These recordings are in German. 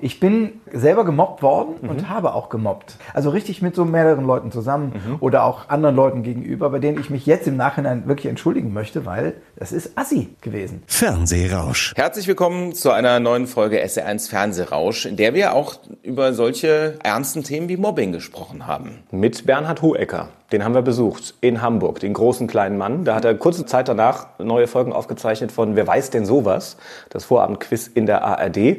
Ich bin selber gemobbt worden mhm. und habe auch gemobbt. Also richtig mit so mehreren Leuten zusammen mhm. oder auch anderen Leuten gegenüber, bei denen ich mich jetzt im Nachhinein wirklich entschuldigen möchte, weil das ist assi gewesen. Fernsehrausch. Herzlich willkommen zu einer neuen Folge SR1 Fernsehrausch, in der wir auch über solche ernsten Themen wie Mobbing gesprochen haben. Mit Bernhard Hohecker. Den haben wir besucht in Hamburg, den großen kleinen Mann. Da hat er kurze Zeit danach neue Folgen aufgezeichnet von Wer weiß denn sowas? Das Vorabendquiz in der ARD.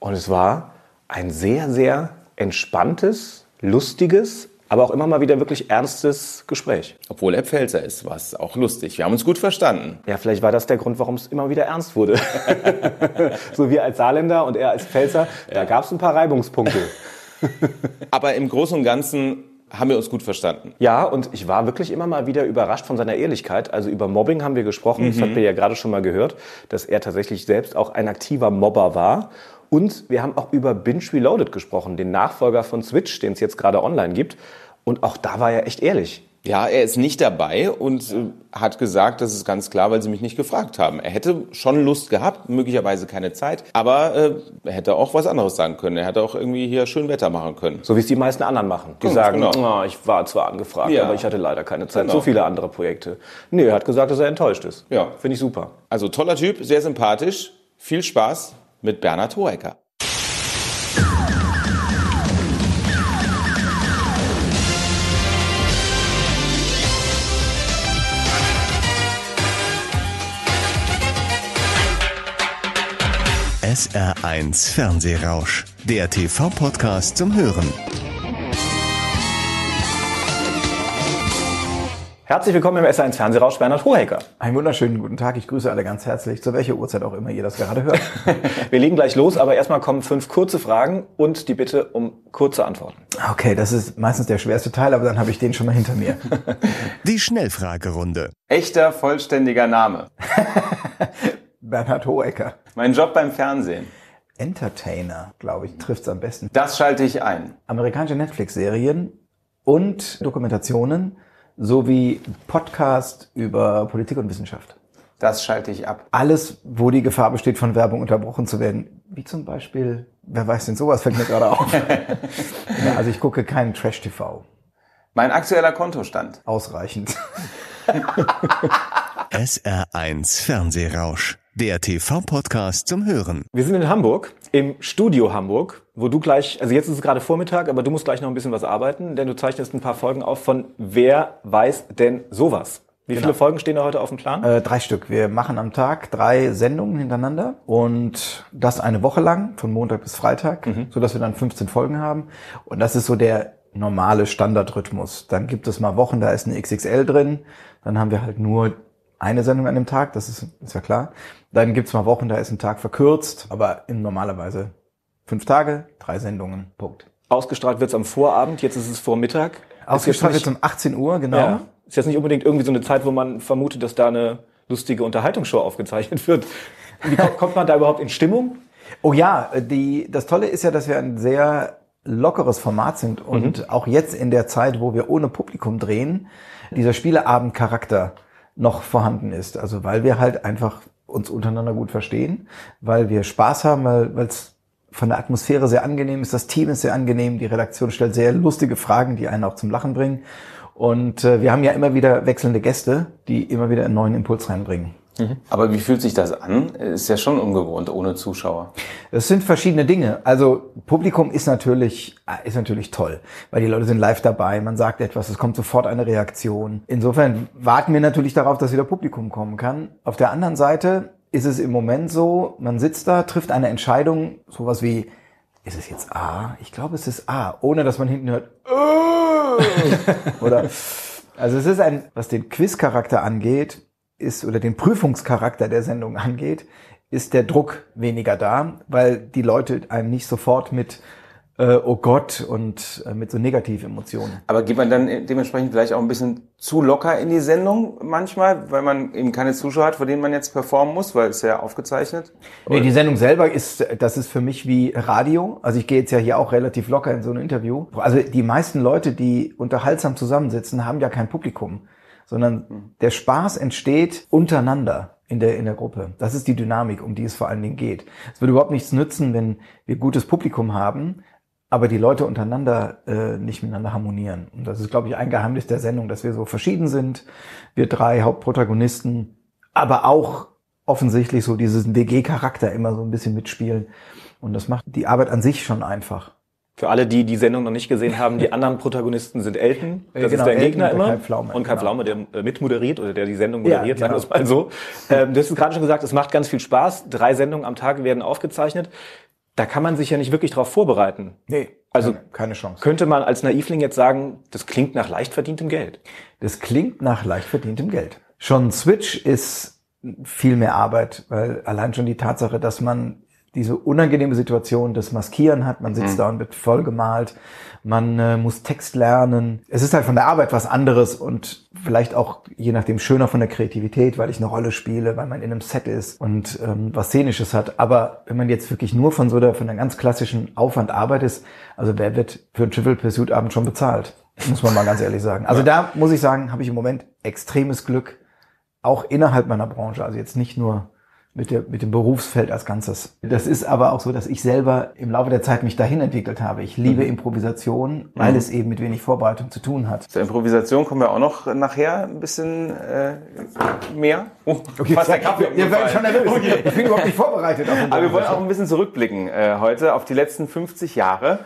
Und es war ein sehr, sehr entspanntes, lustiges, aber auch immer mal wieder wirklich ernstes Gespräch. Obwohl er Pfälzer ist, war es auch lustig. Wir haben uns gut verstanden. Ja, vielleicht war das der Grund, warum es immer wieder ernst wurde. so wir als Saarländer und er als Pfälzer, ja. da gab es ein paar Reibungspunkte. aber im Großen und Ganzen haben wir uns gut verstanden. Ja, und ich war wirklich immer mal wieder überrascht von seiner Ehrlichkeit. Also über Mobbing haben wir gesprochen. Mhm. Das habt ihr ja gerade schon mal gehört, dass er tatsächlich selbst auch ein aktiver Mobber war und wir haben auch über Binge Reloaded gesprochen, den Nachfolger von Switch, den es jetzt gerade online gibt. Und auch da war er echt ehrlich. Ja, er ist nicht dabei und äh, hat gesagt, das ist ganz klar, weil sie mich nicht gefragt haben. Er hätte schon Lust gehabt, möglicherweise keine Zeit, aber äh, er hätte auch was anderes sagen können. Er hätte auch irgendwie hier schön Wetter machen können. So wie es die meisten anderen machen. Die Ganz sagen, genau. oh, ich war zwar angefragt, ja. aber ich hatte leider keine Zeit. Genau. So viele andere Projekte. Nee, er hat gesagt, dass er enttäuscht ist. Ja. Finde ich super. Also toller Typ, sehr sympathisch. Viel Spaß mit Bernhard Hohecker. SR1 Fernsehrausch, der TV-Podcast zum Hören. Herzlich willkommen im S1 Fernsehrausch, Bernhard Hohecker. Einen wunderschönen guten Tag. Ich grüße alle ganz herzlich, zu welcher Uhrzeit auch immer ihr das gerade hört. Wir legen gleich los, aber erstmal kommen fünf kurze Fragen und die Bitte um kurze Antworten. Okay, das ist meistens der schwerste Teil, aber dann habe ich den schon mal hinter mir. Die Schnellfragerunde. Echter, vollständiger Name. Bernhard Hohecker. Mein Job beim Fernsehen. Entertainer, glaube ich, trifft es am besten. Das schalte ich ein. Amerikanische Netflix-Serien und Dokumentationen sowie Podcast über Politik und Wissenschaft. Das schalte ich ab. Alles, wo die Gefahr besteht, von Werbung unterbrochen zu werden. Wie zum Beispiel, wer weiß denn sowas, fällt mir gerade auf. ja, also ich gucke keinen Trash-TV. Mein aktueller Kontostand. Ausreichend. SR1 Fernsehrausch, der TV-Podcast zum Hören. Wir sind in Hamburg, im Studio Hamburg, wo du gleich, also jetzt ist es gerade Vormittag, aber du musst gleich noch ein bisschen was arbeiten, denn du zeichnest ein paar Folgen auf von Wer weiß denn sowas? Wie genau. viele Folgen stehen da heute auf dem Plan? Äh, drei Stück. Wir machen am Tag drei Sendungen hintereinander und das eine Woche lang, von Montag bis Freitag, mhm. so dass wir dann 15 Folgen haben. Und das ist so der normale Standardrhythmus. Dann gibt es mal Wochen, da ist eine XXL drin. Dann haben wir halt nur eine Sendung an dem Tag, das ist, ist ja klar. Dann gibt's mal Wochen, da ist ein Tag verkürzt, aber in normalerweise fünf Tage, drei Sendungen, Punkt. Ausgestrahlt wird's am Vorabend, jetzt ist es Vormittag. Ausgestrahlt wird's um 18 Uhr, genau. Ja. Ist jetzt nicht unbedingt irgendwie so eine Zeit, wo man vermutet, dass da eine lustige Unterhaltungsshow aufgezeichnet wird. Wie kommt man da überhaupt in Stimmung? Oh ja, die, das Tolle ist ja, dass wir ein sehr lockeres Format sind und mhm. auch jetzt in der Zeit, wo wir ohne Publikum drehen, dieser Spieleabendcharakter noch vorhanden ist. Also weil wir halt einfach uns untereinander gut verstehen, weil wir Spaß haben, weil es von der Atmosphäre sehr angenehm ist, das Team ist sehr angenehm, die Redaktion stellt sehr lustige Fragen, die einen auch zum Lachen bringen. Und äh, wir haben ja immer wieder wechselnde Gäste, die immer wieder einen neuen Impuls reinbringen. Mhm. Aber wie fühlt sich das an? Ist ja schon ungewohnt ohne Zuschauer. Es sind verschiedene Dinge. Also Publikum ist natürlich ist natürlich toll, weil die Leute sind live dabei. Man sagt etwas, es kommt sofort eine Reaktion. Insofern warten wir natürlich darauf, dass wieder Publikum kommen kann. Auf der anderen Seite ist es im Moment so, man sitzt da, trifft eine Entscheidung, sowas wie ist es jetzt A? Ich glaube, es ist A, ohne dass man hinten hört. Oder also es ist ein, was den Quizcharakter angeht, ist oder den Prüfungscharakter der Sendung angeht, ist der Druck weniger da, weil die Leute einem nicht sofort mit äh, oh Gott und äh, mit so Negativemotionen. Aber geht man dann dementsprechend vielleicht auch ein bisschen zu locker in die Sendung manchmal, weil man eben keine Zuschauer hat, vor denen man jetzt performen muss, weil es ja aufgezeichnet? Nee, die Sendung selber ist, das ist für mich wie Radio. Also ich gehe jetzt ja hier auch relativ locker in so ein Interview. Also die meisten Leute, die unterhaltsam zusammensitzen, haben ja kein Publikum sondern der Spaß entsteht untereinander. in der, in der Gruppe. Das ist die Dynamik, um die es vor allen Dingen geht. Es würde überhaupt nichts nützen, wenn wir gutes Publikum haben, aber die Leute untereinander äh, nicht miteinander harmonieren. Und das ist, glaube ich, ein Geheimnis der Sendung, dass wir so verschieden sind. Wir drei Hauptprotagonisten, aber auch offensichtlich so diesen WG-Charakter immer so ein bisschen mitspielen. Und das macht die Arbeit an sich schon einfach. Für alle, die die Sendung noch nicht gesehen haben, die anderen Protagonisten sind Elton, Äh, das genau, ist der Elton Gegner immer. Kai Pflaume, und Kai genau. Pflaume, der äh, mitmoderiert oder der die Sendung Ja, moderiert, sagen wir genau. es mal so. Ähm, du hast es gerade schon gesagt, es macht ganz viel Spaß. Drei Sendungen am Tag werden aufgezeichnet. Da kann man sich ja nicht wirklich darauf vorbereiten. Nee, Also- keine, keine Chance. Könnte man als Naivling jetzt sagen, das klingt nach leicht verdientem Geld. Das klingt nach leicht verdientem Geld. Schon Switch ist viel mehr Arbeit, weil allein schon die Tatsache, dass man diese unangenehme Situation des Maskieren hat, man sitzt da und wird voll gemalt, man äh, muss Text lernen. Es ist halt von der Arbeit was anderes und vielleicht auch je nachdem schöner von der Kreativität, weil ich eine Rolle spiele, weil man in einem Set ist und ähm, was Szenisches hat. Aber wenn man jetzt wirklich nur von so der, von der ganz klassischen Aufwand arbeitet, also wer wird für einen Trivial Pursuit Abend schon bezahlt? Muss man mal ganz ehrlich sagen. Also da muss ich sagen, habe ich im Moment extremes Glück, auch innerhalb meiner Branche, also jetzt nicht nur mit, der, mit dem Berufsfeld als Ganzes. Das ist aber auch so, dass ich selber im Laufe der Zeit mich dahin entwickelt habe. Ich liebe Improvisation, weil es eben mit wenig Vorbereitung zu tun hat. Zur Improvisation kommen wir auch noch nachher ein bisschen äh, mehr. Oh, fast der Kaffee umgefallen. werdet schon nervös. Ich bin überhaupt nicht vorbereitet Aber wir wollen auch ein bisschen zurückblicken äh, heute auf die letzten 50 Jahre.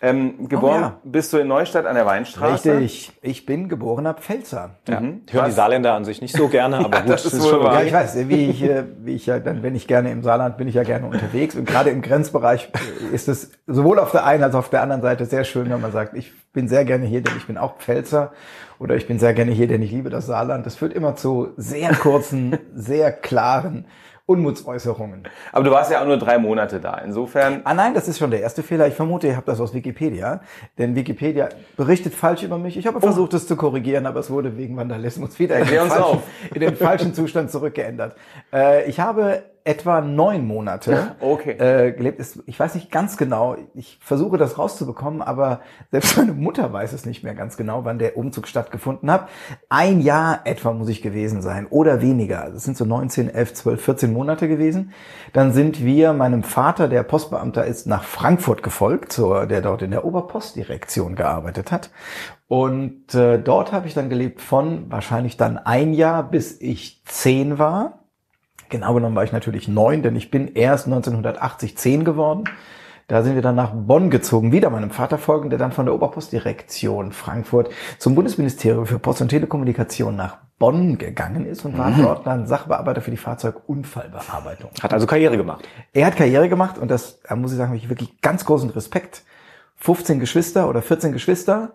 Ähm, geboren Oh ja. bist du in Neustadt an der Weinstraße. Richtig. Ich bin geborener Pfälzer. Ja. Hören die Saarländer an sich nicht so gerne, aber gut, das ist wohl wahr. Ja, ich weiß, wie ich, äh, wie ich ja, dann, wenn ich gerne im Saarland bin, ich ja gerne unterwegs. Und gerade im Grenzbereich äh, ist es sowohl auf der einen als auch auf der anderen Seite sehr schön, wenn man sagt, ich bin sehr gerne hier, denn ich bin auch Pfälzer. Oder ich bin sehr gerne hier, denn ich liebe das Saarland. Das führt immer zu sehr kurzen, sehr klaren Unmutsäußerungen. Aber du warst ja auch nur drei Monate da. Insofern, Ah nein, das ist schon der erste Fehler. Ich vermute, ihr habt das aus Wikipedia. Denn Wikipedia berichtet falsch über mich. Ich habe versucht, es zu korrigieren, aber es wurde wegen Vandalismus wieder in den, falschen, in den falschen Zustand zurückgeändert. Äh, ich habe etwa neun Monate Okay. äh, gelebt. Es- Ich weiß nicht ganz genau. Ich versuche das rauszubekommen, aber selbst meine Mutter weiß es nicht mehr ganz genau, wann der Umzug stattgefunden hat. Ein Jahr etwa muss ich gewesen sein oder weniger. Es sind so 19, 11, 12, 14 Monate gewesen. Dann sind wir meinem Vater, der Postbeamter ist, nach Frankfurt gefolgt, zur, der dort in der Oberpostdirektion gearbeitet hat. Und äh, dort habe ich dann gelebt von wahrscheinlich dann ein Jahr, bis ich zehn war. Genau genommen war ich natürlich neun, denn ich bin erst 1980 zehn geworden. Da sind wir dann nach Bonn gezogen, wieder meinem Vater folgend, der dann von der Oberpostdirektion Frankfurt zum Bundesministerium für Post- und Telekommunikation nach Bonn gegangen ist und war dort dann Sachbearbeiter für die Fahrzeugunfallbearbeitung. Hat also Karriere gemacht. Er hat Karriere gemacht und das, da muss ich sagen, habe ich wirklich ganz großen Respekt. 15 Geschwister oder 14 Geschwister.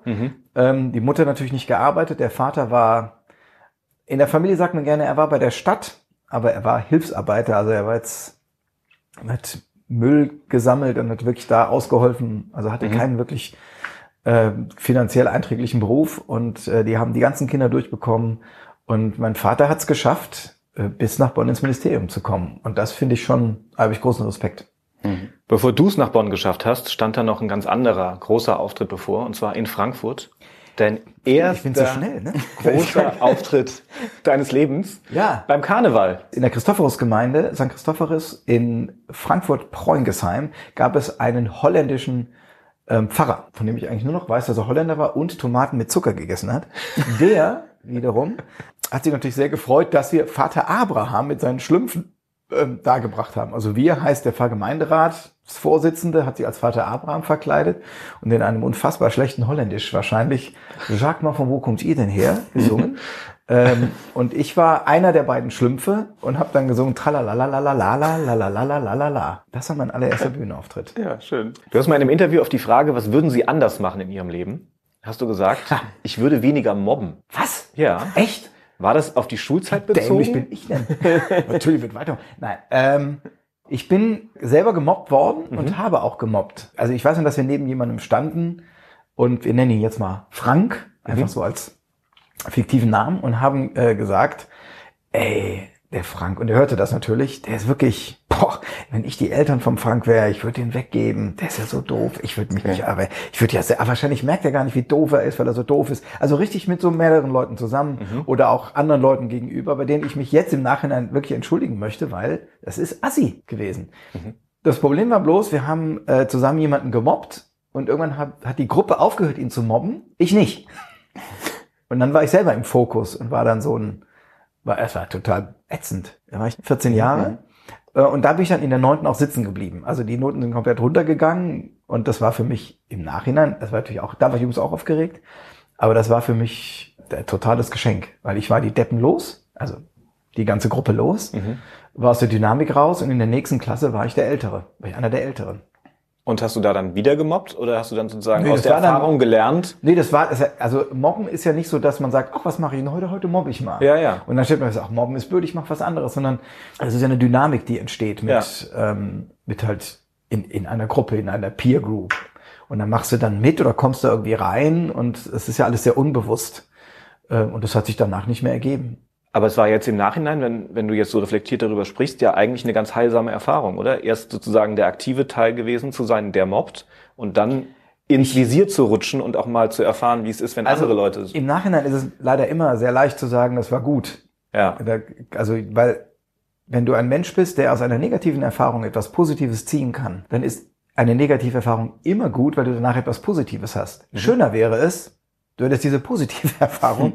Ähm, die Mutter natürlich nicht gearbeitet. Der Vater war, in der Familie sagt man gerne, er war bei der Stadt, aber er war Hilfsarbeiter. Also er war jetzt, hat Müll gesammelt und hat wirklich da ausgeholfen. Also hatte keinen wirklich äh, finanziell einträglichen Beruf und äh, die haben die ganzen Kinder durchbekommen. Und mein Vater hat es geschafft, äh, bis nach Bonn ins Ministerium zu kommen. Und das finde ich schon, habe ich großen Respekt. Bevor du es nach Bonn geschafft hast, stand da noch ein ganz anderer großer Auftritt bevor, und zwar in Frankfurt. Dein erster so schnell, ne? großer Auftritt deines Lebens Ja. beim Karneval. In der Christophorusgemeinde St. Christophorus in Frankfurt-Preungesheim gab es einen holländischen ähm, Pfarrer, von dem ich eigentlich nur noch weiß, dass er Holländer war und Tomaten mit Zucker gegessen hat. Der wiederum hat sich natürlich sehr gefreut, dass wir Vater Abraham mit seinen Schlümpfen ähm, dargebracht haben. Also wir heißt der Pfarrgemeinderatsvorsitzende, hat sich als Vater Abraham verkleidet und in einem unfassbar schlechten Holländisch wahrscheinlich, sag mal, von wo kommt ihr denn her, gesungen. ähm, und ich war einer der beiden Schlümpfe und habe dann gesungen Tralalalalalalala. Das war mein allererster Bühnenauftritt. ja, schön. Du hast mal in einem Interview auf die Frage, was würden Sie anders machen in Ihrem Leben? Hast du gesagt, ich würde weniger mobben. Was? Ja. Echt? War das auf die Schulzeit bezogen? Dämlich bin ich denn? Natürlich wird weiter. Nein, ähm, ich bin selber gemobbt worden und habe auch gemobbt. Also ich weiß noch, dass wir neben jemandem standen und wir nennen ihn jetzt mal Frank, einfach so als fiktiven Namen und haben äh, gesagt, ey, der Frank, und er hörte das natürlich, der ist wirklich, boah, wenn ich die Eltern vom Frank wäre, ich würde ihn weggeben, der ist ja so doof, ich würde mich nicht, aber ich würde ja sehr, wahrscheinlich merkt er gar nicht, wie doof er ist, weil er so doof ist. Also richtig mit so mehreren Leuten zusammen oder auch anderen Leuten gegenüber, bei denen ich mich jetzt im Nachhinein wirklich entschuldigen möchte, weil das ist assi gewesen. Das Problem war bloß, wir haben äh, zusammen jemanden gemobbt und irgendwann hat, hat die Gruppe aufgehört, ihn zu mobben, ich nicht. Und dann war ich selber im Fokus und war dann so ein, war, es war total ätzend. Da war ich 14 Jahre. Äh, Und da bin ich dann in der neunten auch sitzen geblieben. Also die Noten sind komplett runtergegangen und das war für mich im Nachhinein, das war natürlich auch, da war ich übrigens auch aufgeregt, aber das war für mich ein totales Geschenk, weil ich war die Deppen los, also die ganze Gruppe los, war aus der Dynamik raus und in der nächsten Klasse war ich der Ältere, war ich einer der Älteren. Und hast du da dann wieder gemobbt oder hast du dann sozusagen Nee, aus der war dann- Erfahrung gelernt? Nee, das war, also Mobben ist ja nicht so, dass man sagt, ach, was mache ich denn heute? Heute mobbe ich mal. Ja, ja. Und dann stellt man sich, ach, Mobben ist blöd, ich mache was anderes, sondern es ist ja eine Dynamik, die entsteht mit, ähm, mit halt in, in einer Gruppe, in einer Peer Group. Und dann machst du dann mit oder kommst da irgendwie rein und es ist ja alles sehr unbewusst. Ähm, und das hat sich danach nicht mehr ergeben. Aber es war jetzt im Nachhinein, wenn, wenn du jetzt so reflektiert darüber sprichst, ja eigentlich eine ganz heilsame Erfahrung, oder? Erst sozusagen der aktive Teil gewesen zu sein, der mobbt und dann ins Visier zu rutschen und auch mal zu erfahren, wie es ist, wenn andere Leute. Im Nachhinein ist es leider immer sehr leicht zu sagen, das war gut. Ja. Also, weil wenn du ein Mensch bist, der aus einer negativen Erfahrung etwas Positives ziehen kann, dann ist eine negative Erfahrung immer gut, weil du danach etwas Positives hast. Schöner wäre es, du hättest diese positive Erfahrung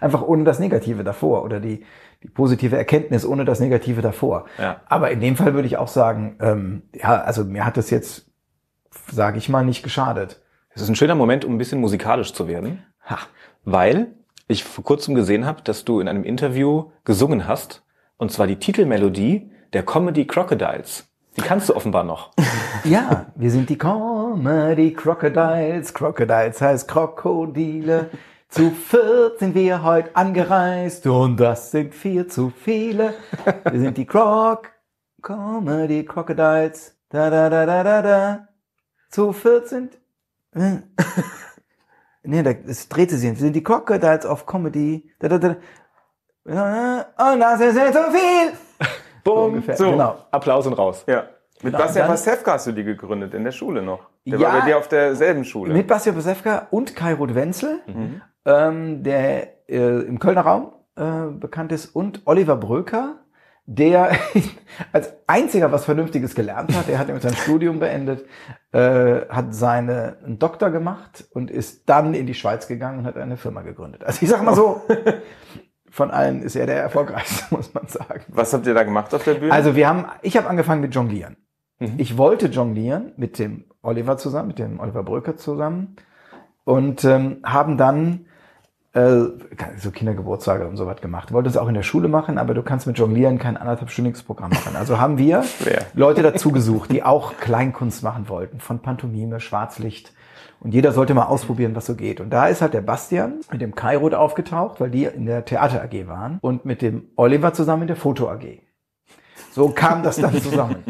einfach ohne das Negative davor oder die, die positive Erkenntnis ohne das Negative davor. Ja. Aber in dem Fall würde ich auch sagen, ähm, ja, also mir hat das jetzt, sage ich mal, nicht geschadet. Es ist ein schöner Moment, um ein bisschen musikalisch zu werden, Ha. weil ich vor kurzem gesehen habe, dass du in einem Interview gesungen hast, und zwar die Titelmelodie der Comedy Crocodiles. Die kannst du offenbar noch. Ja, wir sind die Comedy Crocodiles. Crocodiles heißt Krokodile. Zu viert sind wir heute angereist und das sind vier zu viele. Wir sind die Croc Comedy Crocodiles. Da da da da da da. Zu viert sind. äh, Nee, da, es drehte sich. Wir sind die Crocodiles of Comedy. Da, da, da. Und das ist nicht zu viel. Bumm, ungefähr, so. genau. Applaus und raus. Ja. Mit Genau, Bastian Pasewka hast du die gegründet, in der Schule noch. Der Ja. war bei dir auf derselben Schule. Mit Bastian Pasewka und Kai Ruth Wenzel, ähm, der äh, im Kölner Raum äh, bekannt ist, und Oliver Bröker, der als einziger was Vernünftiges gelernt hat. Er hat nämlich sein Studium beendet, äh, hat seine einen Doktor gemacht und ist dann in die Schweiz gegangen und hat eine Firma gegründet. Also ich sag mal so, von allen ist er der erfolgreichste, muss man sagen. Was habt ihr da gemacht auf der Bühne? Also wir haben, ich habe angefangen mit Jonglieren. Ich wollte jonglieren mit dem Oliver zusammen, mit dem Oliver Bröker zusammen und ähm, haben dann so Kindergeburtstage und so was gemacht. Wollte es auch in der Schule machen, aber du kannst mit Jonglieren kein anderthalbstündiges Programm machen. Also haben wir? Leute dazu gesucht, die auch Kleinkunst machen wollten, von Pantomime, Schwarzlicht. Und jeder sollte mal ausprobieren, was so geht. Und da ist halt der Bastian mit dem Kairot aufgetaucht, weil die in der Theater AG waren und mit dem Oliver zusammen in der Foto AG. So kam das dann zusammen.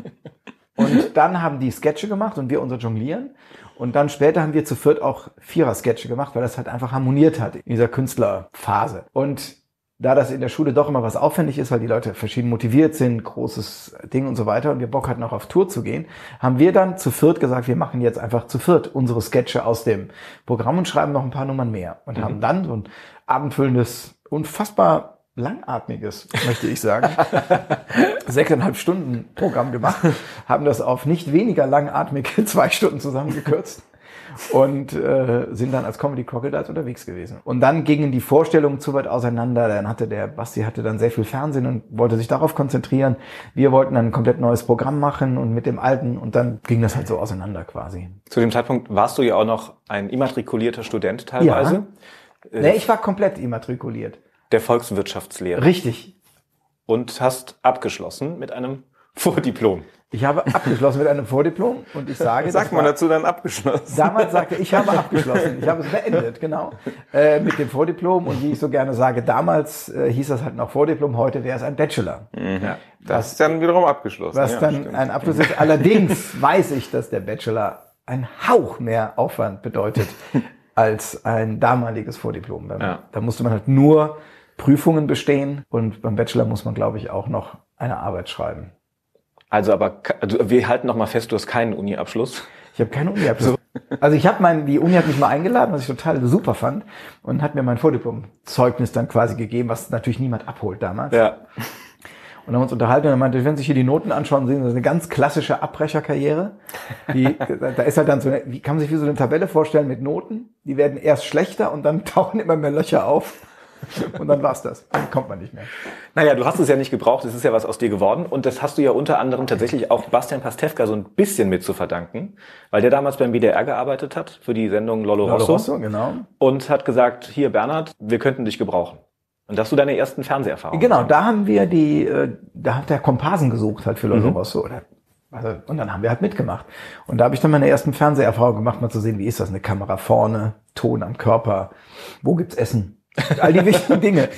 Und dann haben die Sketche gemacht und wir unser Jonglieren. Und dann später haben wir zu viert auch Vierer-Sketche gemacht, weil das halt einfach harmoniert hat in dieser Künstlerphase. Und da das in der Schule doch immer was aufwendig ist, weil die Leute verschieden motiviert sind, großes Ding und so weiter, und wir Bock hatten auch auf Tour zu gehen, haben wir dann zu viert gesagt, wir machen jetzt einfach zu viert unsere Sketche aus dem Programm und schreiben noch ein paar Nummern mehr. Und haben dann so ein abendfüllendes, unfassbar langatmiges, möchte ich sagen, sechseinhalb Stunden Programm gemacht, haben das auf nicht weniger langatmige zwei Stunden zusammengekürzt und äh, sind dann als Comedy Crocodiles unterwegs gewesen. Und dann gingen die Vorstellungen zu weit auseinander. Dann hatte der Basti hatte dann sehr viel Fernsehen und wollte sich darauf konzentrieren. Wir wollten dann ein komplett neues Programm machen und mit dem alten und dann ging das halt so auseinander quasi. Zu dem Zeitpunkt warst du ja auch noch ein immatrikulierter Student teilweise. Nee, ich war komplett immatrikuliert. Der Volkswirtschaftslehre. Richtig. Und hast abgeschlossen mit einem Vordiplom. Ich habe abgeschlossen mit einem Vordiplom und ich sage, Was sagt man war- dazu dann abgeschlossen? Damals sagte ich, ich habe abgeschlossen. Ich habe es beendet, genau. Äh, mit dem Vordiplom. Und wie ich so gerne sage, damals äh, hieß das halt noch Vordiplom, heute wäre es ein Bachelor. Ja. Das ist dann wiederum abgeschlossen. Was ja, dann stimmt. ein Abschluss ist. Allerdings weiß ich, dass der Bachelor ein Hauch mehr Aufwand bedeutet als ein damaliges Vordiplom. Da, Ja. da musste man halt nur Prüfungen bestehen und beim Bachelor muss man, glaube ich, auch noch eine Arbeit schreiben. Also aber also wir halten noch mal fest, du hast keinen Uni-Abschluss. Ich habe keine Uni-Abschluss. Also ich habe mein, die Uni hat mich mal eingeladen, was ich total super fand und hat mir mein Vordiplom-Zeugnis dann quasi gegeben, was natürlich niemand abholt damals. Ja. Und haben uns unterhalten und er meinte, wenn Sie sich hier die Noten anschauen, sehen Sie, das ist eine ganz klassische Abbrecherkarriere. Die, da ist halt dann so, eine, wie kann man sich wie so eine Tabelle vorstellen mit Noten? Die werden erst schlechter und dann tauchen immer mehr Löcher auf. Und dann war's das. Dann kommt man nicht mehr. Naja, du hast es ja nicht gebraucht, es ist ja was aus dir geworden. Und das hast du ja unter anderem tatsächlich auch Bastian Pastewka so ein bisschen mit zu verdanken, weil der damals beim WDR gearbeitet hat für die Sendung Lolo, Lolo Rosso. Rosso, genau. Und hat gesagt, hier Bernhard, wir könnten dich gebrauchen. Und da hast du deine ersten Fernseherfahrungen. Genau, da haben wir die, äh, da hat der Komparsen gesucht halt für Lolo Rosso. Oder, also, und dann haben wir halt mitgemacht. Und da habe ich dann meine ersten Fernseherfahrungen gemacht, mal zu sehen, wie ist das, eine Kamera vorne, Ton am Körper, wo gibt's Essen? All die wichtigen Dinge.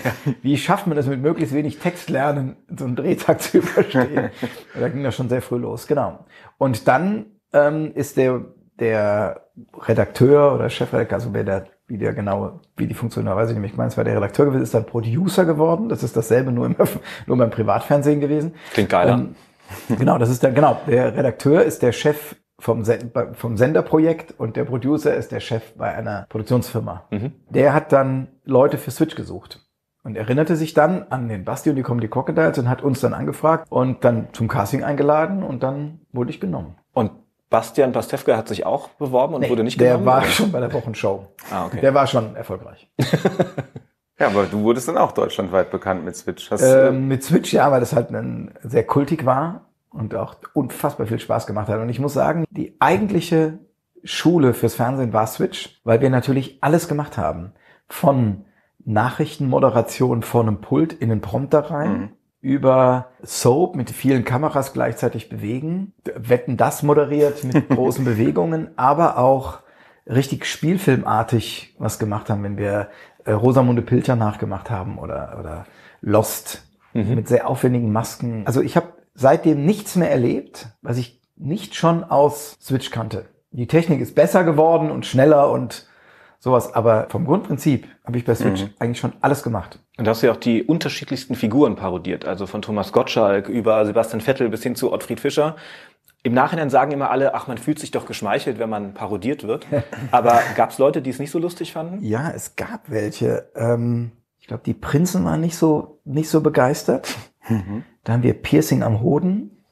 Wie schafft man das mit möglichst wenig Text lernen, so einen Drehtag zu überstehen? da ging das schon sehr früh los, genau. Und dann ähm, ist der, der Redakteur oder Chefredakteur, also wer der, wie der genau, wie die funktioniert, weiß ich nicht. Ich meine, es war der Redakteur gewesen, ist dann Producer geworden. Das ist dasselbe nur im, nur beim Privatfernsehen gewesen. Klingt geiler. Ähm, genau, das ist der, genau, der Redakteur ist der Chef vom, Sen vom Senderprojekt und der Producer ist der Chef bei einer Produktionsfirma. Der hat dann Leute für Switch gesucht und erinnerte sich dann an den Basti und die Comedy Crocodiles und hat uns dann angefragt und dann zum Casting eingeladen und dann wurde ich genommen. Und Bastian Pastewka hat sich auch beworben und wurde nicht der genommen? war oder? schon bei der Wochenshow. Ah, okay. Der war schon erfolgreich. Ja, aber du wurdest dann auch deutschlandweit bekannt mit Switch. Hast, Ähm, mit Switch, ja, weil das halt ein, sehr kultig war und auch unfassbar viel Spaß gemacht hat. Und ich muss sagen, die eigentliche Schule fürs Fernsehen war Switch, weil wir natürlich alles gemacht haben. Von Nachrichtenmoderation vor einem Pult in den Prompter rein, über Soap mit vielen Kameras gleichzeitig bewegen, Wetten das moderiert mit großen Bewegungen, aber auch richtig spielfilmartig was gemacht haben, wenn wir äh, Rosamunde Pilcher nachgemacht haben oder, oder Lost mit sehr aufwendigen Masken. Also ich habe seitdem nichts mehr erlebt, was ich nicht schon aus Switch kannte. Die Technik ist besser geworden und schneller und sowas, aber vom Grundprinzip habe ich bei Switch eigentlich schon alles gemacht. Und da hast du ja auch die unterschiedlichsten Figuren parodiert, also von Thomas Gottschalk über Sebastian Vettel bis hin zu Ottfried Fischer. Im Nachhinein sagen immer alle, ach, man fühlt sich doch geschmeichelt, wenn man parodiert wird. Aber gab es Leute, die es nicht so lustig fanden? Ja, es gab welche. Ähm, ich glaube, die Prinzen waren nicht so nicht so begeistert. Da haben wir Piercing am Hoden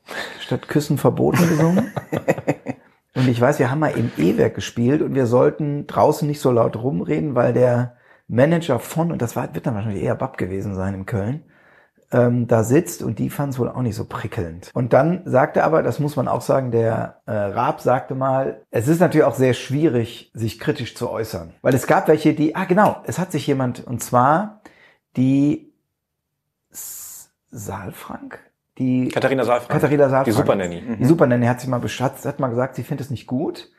statt Küssen verboten gesungen. Und ich weiß, wir haben mal im E-Werk gespielt und wir sollten draußen nicht so laut rumreden, weil der Manager von, und das war, wird dann wahrscheinlich eher Bab gewesen sein in Köln, ähm, da sitzt und die fanden es wohl auch nicht so prickelnd. Und dann sagte aber, das muss man auch sagen, der äh, Raab sagte mal, es ist natürlich auch sehr schwierig, sich kritisch zu äußern. Weil es gab welche, die, ah genau, es hat sich jemand, und zwar die Saalfrank, die Katharina Saalfrank. Katharina Saalfrank. Die Supernanny. Die Supernanny hat sich mal beschatzt, hat mal gesagt, sie findet es nicht gut,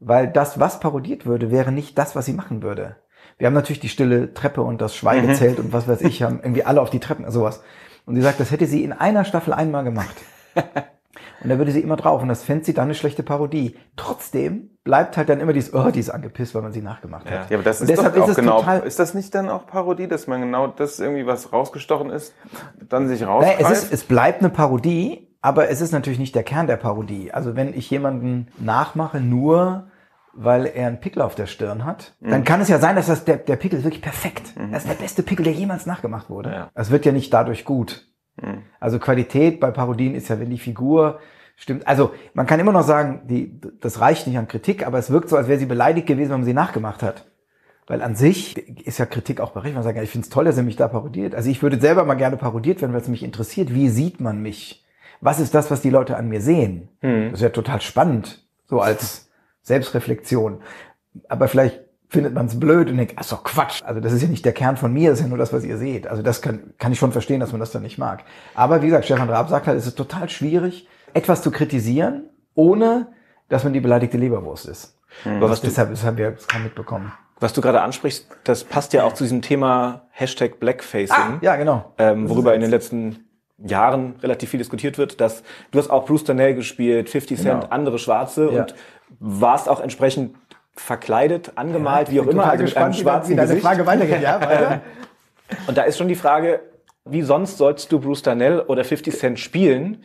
weil das, was parodiert würde, wäre nicht das, was sie machen würde. Wir haben natürlich die stille Treppe und das Schweigezelt und was weiß ich, haben irgendwie alle auf die Treppen, sowas. Und sie sagt, das hätte sie in einer Staffel einmal gemacht. Und da würde sie immer drauf und das fände sie dann eine schlechte Parodie. Trotzdem bleibt halt dann immer dieses, oh, die ist angepisst, weil man sie nachgemacht hat. ja, aber das Und ist deshalb doch auch ist es genau. total- ist das nicht dann auch Parodie, dass man genau das irgendwie was rausgestochen ist, dann sich Naja, rausgreift? es, ist, es bleibt eine Parodie, aber es ist natürlich nicht der Kern der Parodie. Also wenn ich jemanden nachmache, nur weil er einen Pickel auf der Stirn hat, dann kann es ja sein, dass das der, der Pickel ist wirklich perfekt. Das ist der beste Pickel, der jemals nachgemacht wurde. Ja. Es wird ja nicht dadurch gut. Also Qualität bei Parodien ist ja, wenn die Figur stimmt. Also man kann immer noch sagen, die, das reicht nicht an Kritik, aber es wirkt so, als wäre sie beleidigt gewesen, wenn man sie nachgemacht hat. Weil an sich ist ja Kritik auch berechtigt. Man sagt, ich finde es toll, dass er mich da parodiert. Also ich würde selber mal gerne parodiert werden, weil es mich interessiert. Wie sieht man mich? Was ist das, was die Leute an mir sehen? Das ist ja total spannend, so als Selbstreflexion. Aber vielleicht findet man es blöd und denkt, ach so Quatsch. Also das ist ja nicht der Kern von mir, das ist ja nur das, was ihr seht. Also das kann, kann ich schon verstehen, dass man das dann nicht mag. Aber wie gesagt, Stefan Raab sagt halt, es ist total schwierig, etwas zu kritisieren, ohne dass man die beleidigte Leberwurst ist. Aber was Deshalb, das haben wir haben wir mitbekommen. was du gerade ansprichst, das passt ja auch zu diesem Thema Hashtag Blackfacing. Ja, genau. ähm, worüber in den letzten Jahren relativ viel diskutiert wird, dass du hast auch Bruce Darnell gespielt, 50 Cent, Genau. andere Schwarze Ja. und warst auch entsprechend verkleidet, angemalt, wie auch immer, also mit einem gespannt, schwarzen wie deine Gesicht. Frage weitergeht. Ja, weiter. Und da ist schon die Frage, wie sonst sollst du Bruce Darnell oder 50 Cent spielen,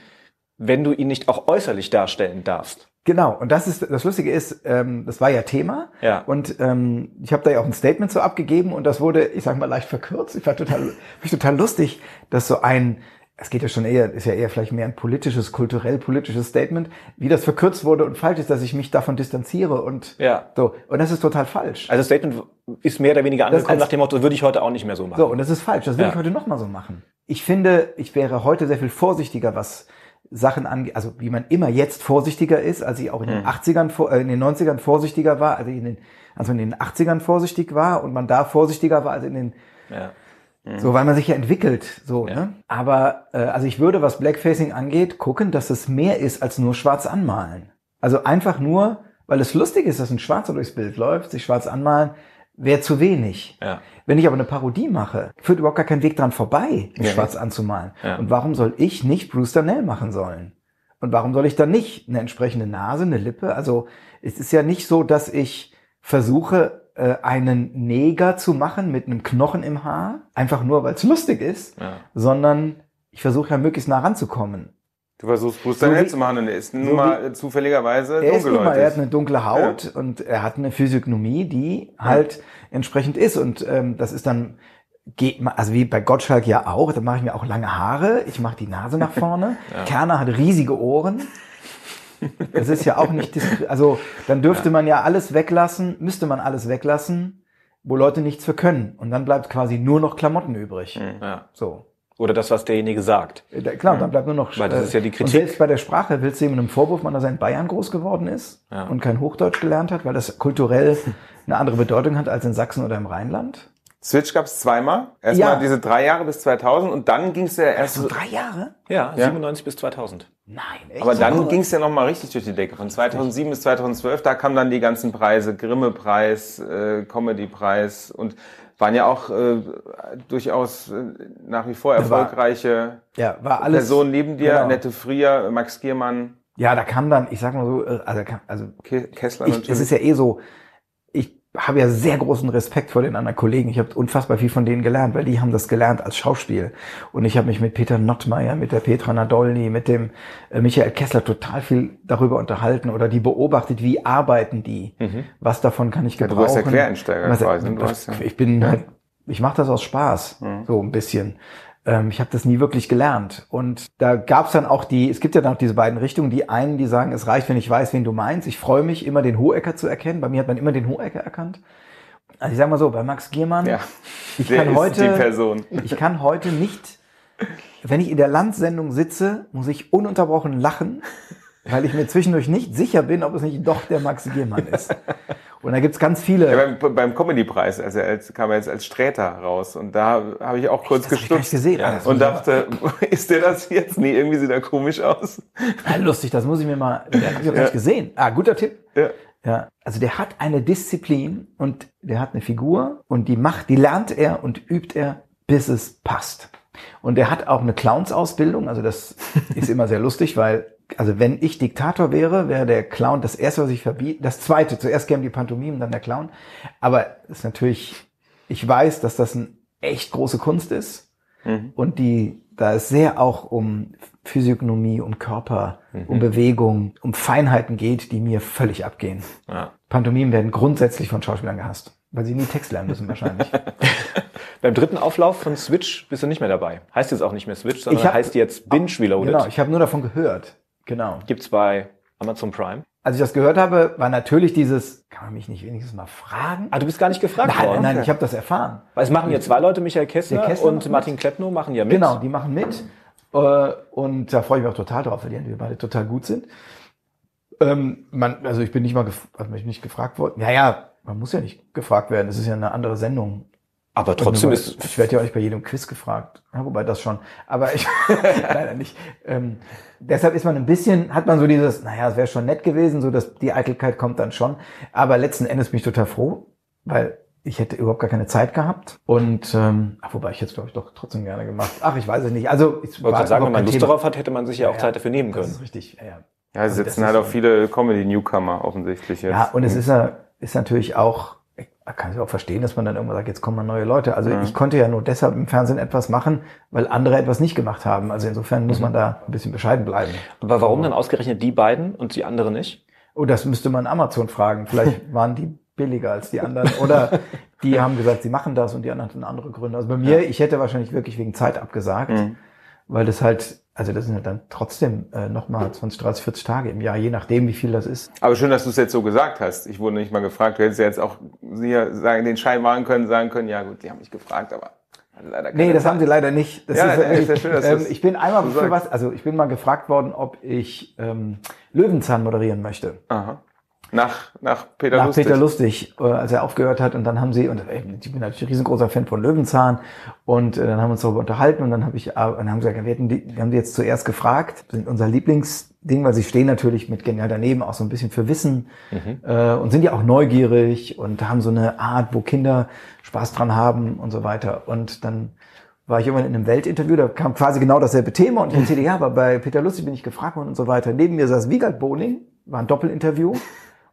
wenn du ihn nicht auch äußerlich darstellen darfst? Genau, und das ist das Lustige ist, ähm, das war ja Thema. Ja. Und ähm, ich habe da ja auch ein Statement so abgegeben und das wurde, ich sag mal, leicht verkürzt. Ich war total, mich total lustig, dass so ein, es geht ja schon eher, ist ja eher vielleicht mehr ein politisches, kulturell politisches Statement, wie das verkürzt wurde und falsch ist, dass ich mich davon distanziere und Ja. so. Und das ist total falsch. Also das Statement ist mehr oder weniger angekommen nach dem Motto, würde ich heute auch nicht mehr so machen. So, und das ist falsch. Das will Ja. ich heute nochmal so machen. Ich finde, ich wäre heute sehr viel vorsichtiger, was Sachen angeht, also wie man immer jetzt vorsichtiger ist, als ich auch in den 80ern, vor- äh, in den 90ern vorsichtiger war, also in den, also in den 80ern vorsichtig war und man da vorsichtiger war als in den, Ja. So, weil man sich ja entwickelt, so, Ja. ne? Aber, äh, also ich würde, was Blackfacing angeht, gucken, dass es mehr ist als nur schwarz anmalen. Also einfach nur, weil es lustig ist, dass ein Schwarzer durchs Bild läuft, sich schwarz anmalen, wäre zu wenig. Ja. Wenn ich aber eine Parodie mache, führt überhaupt gar kein Weg dran vorbei, mich Ja. schwarz anzumalen. Ja. Und warum soll ich nicht Bruce Darnell machen sollen? Und warum soll ich dann nicht eine entsprechende Nase, eine Lippe? Also es ist ja nicht so, dass ich versuche, äh, einen Neger zu machen mit einem Knochen im Haar, einfach nur, weil es lustig ist, Ja. sondern ich versuche ja möglichst nah ranzukommen. Du versuchst Bruce So Darnell wie- zu machen und er ist nun so mal zufälligerweise Er ist nun mal, er hat dunkelhäutig. eine dunkle Haut und er hat eine Physiognomie, die halt entsprechend ist. Und ähm, das ist dann, geht, also wie bei Gottschalk ja auch, da mache ich mir auch lange Haare, ich mache die Nase nach vorne. Kerner hat riesige Ohren. Das ist ja auch nicht, also dann dürfte man ja alles weglassen, müsste man alles weglassen, wo Leute nichts für können. Und dann bleibt quasi nur noch Klamotten übrig. Ja. So. Oder das, was derjenige sagt. Äh, Klar, dann bleibt nur noch. Weil das äh, ist ja die Und Kritik. selbst bei der Sprache willst du ihm einen Vorwurf machen, dass er in Bayern groß geworden ist Ja. und kein Hochdeutsch gelernt hat, weil das kulturell eine andere Bedeutung hat als in Sachsen oder im Rheinland. Switch gab es zweimal. Erstmal Ja. diese drei Jahre bis 2000 und dann ging es ja erst So so, drei Jahre? Ja, Ja. 97 bis 2000. Nein, echt? aber dann ging es ja nochmal richtig durch die Decke. Von 2007 bis 2012, da kamen dann die ganzen Preise, Grimme-Preis, äh, Comedy-Preis und waren ja auch äh, durchaus äh, nach wie vor war- erfolgreiche ja, war alles. Personen neben dir, genau. Nette Frier, Max Giermann, Ja, da kam dann, ich sag mal so, äh, also, also Ke Kessler ich, natürlich. es ist ja eh so, habe ja sehr großen Respekt vor den anderen Kollegen. Ich habe unfassbar viel von denen gelernt, weil die haben das gelernt als Schauspiel. Und ich habe mich mit Peter Nottmeier, mit der Petra Nadolny, mit dem äh, Michael Kessler total viel darüber unterhalten oder die beobachtet, wie arbeiten die, was davon kann ich Mhm. du gebrauchen. warst ja Quereinsteiger quasi? Du ja- ich bin halt, ich mache das aus Spaß, Mhm. so ein bisschen. Ähm, ich habe das nie wirklich gelernt. Und da gab es dann auch die, es gibt ja dann auch diese beiden Richtungen. Die einen, die sagen, es reicht, wenn ich weiß, wen du meinst. Ich freue mich, immer den Hohecker zu erkennen. Bei mir hat man immer den Hohecker erkannt. Also ich sag mal so, bei Max Giermann, ja, ich kann heute, die Person. ich kann heute nicht, wenn ich in der Landsendung sitze, muss ich ununterbrochen lachen, weil ich mir zwischendurch nicht sicher bin, ob es nicht doch der Max Giermann ist. Und da gibt's ganz viele. Ja, beim, beim Comedy-Preis, also er als, kam er jetzt als Sträter raus und da habe ich auch kurz gar nicht gestutzt gesehen. Ah, das und dachte, ist der das jetzt? Nee, irgendwie sieht er komisch aus. Ah, lustig, das muss ich mir mal, das habe ich auch nicht gesehen. Ah, guter Tipp. Ja. Ja, also der hat eine Disziplin und der hat eine Figur und die macht, die lernt er und übt er, bis es passt. Und er hat auch eine Clownsausbildung, also das ist immer sehr lustig, weil, also wenn ich Diktator wäre, wäre der Clown das erste, was ich verbiete, das zweite, zuerst kämen die Pantomimen, dann der Clown. Aber ist natürlich, ich weiß, dass das eine echt große Kunst ist und die, da es sehr auch um Physiognomie, um Körper, um Bewegung, um Feinheiten geht, die mir völlig abgehen. Ja. Pantomimen werden grundsätzlich von Schauspielern gehasst, weil sie nie Text lernen müssen wahrscheinlich. Beim dritten Auflauf von Switch bist du nicht mehr dabei. Heißt jetzt auch nicht mehr Switch, sondern Ich hab- heißt jetzt Binge Reloaded. genau, ich habe nur davon gehört. Genau. Gibt's bei Amazon Prime. Als ich das gehört habe, war natürlich dieses, kann man mich nicht wenigstens mal fragen? Ah, du bist gar nicht gefragt nein, worden. nein, ich habe das erfahren. Weil es machen ja zwei Leute, Michael Kessler, Kessler und Martin Kleppno machen ja mit. Genau, die machen mit. Äh, Und da freue ich mich auch total drauf, weil die wir beide total gut sind. Ähm, man, also ich bin nicht mal gef also bin ich nicht gefragt worden. Ja, ja, man muss ja nicht gefragt werden. Das ist ja eine andere Sendung. Aber trotzdem ist ich werde ja auch nicht bei jedem Quiz gefragt. Ja, wobei das schon. Aber ich leider nicht. Ähm, deshalb ist man ein bisschen, hat man so dieses, naja, es wäre schon nett gewesen, so dass die Eitelkeit kommt dann schon. Aber letzten Endes bin ich total froh, weil ich hätte überhaupt gar keine Zeit gehabt. Und ähm, ach, wobei ich jetzt glaube ich doch trotzdem gerne gemacht. Ach, ich weiß es nicht. Also ich wollte gerade sagen, wenn man Lust Thema. darauf hat, hätte man sich ja auch Ja, Zeit dafür nehmen Das können. ist richtig. Ja, ja. Ja, Also sitzen das halt auch viele Comedy-Newcomer offensichtlich jetzt. ja und es ist ja ist natürlich auch kann ich auch verstehen, dass man dann irgendwann sagt, jetzt kommen mal neue Leute. Also ich konnte ja nur deshalb im Fernsehen etwas machen, weil andere etwas nicht gemacht haben. Also insofern muss man da ein bisschen bescheiden bleiben. Aber warum dann ausgerechnet die beiden und die andere nicht? Oh, das müsste man Amazon fragen. Vielleicht waren die billiger als die anderen. Oder die haben gesagt, sie machen das und die anderen hatten andere Gründe. Also bei mir, ich hätte wahrscheinlich wirklich wegen Zeit abgesagt, weil das halt, also das sind ja dann trotzdem äh, nochmal 20, 30, 40 Tage im Jahr, je nachdem, wie viel das ist. Aber schön, dass du es jetzt so gesagt hast. Ich wurde nicht mal gefragt. Du hättest ja jetzt auch hier sagen, den Schein machen können, sagen können, ja gut, die haben mich gefragt, aber leider keine Nee, das Zeit. haben sie leider nicht. Das Ja, ist ist ja schön, dass ähm, ich bin einmal für was, also ich bin mal gefragt worden, ob ich ähm, Löwenzahn moderieren möchte. Aha. Nach, nach Peter Nach Lustig. Peter Lustig, äh, als er aufgehört hat und dann haben sie, und äh, ich bin natürlich ein riesengroßer Fan von Löwenzahn und äh, dann haben wir uns darüber unterhalten und dann habe ich, äh, dann haben sie gesagt, wir, hätten die, wir haben die jetzt zuerst gefragt, sind unser Lieblingsding, weil sie stehen natürlich mit Genial daneben auch so ein bisschen für Wissen äh, und sind ja auch neugierig und haben so eine Art, wo Kinder Spaß dran haben und so weiter und dann war ich irgendwann in einem Weltinterview, da kam quasi genau dasselbe Thema und ich erzählte, ja, aber bei Peter Lustig bin ich gefragt worden und so weiter. Neben mir saß Wiegald Boning, war ein Doppelinterview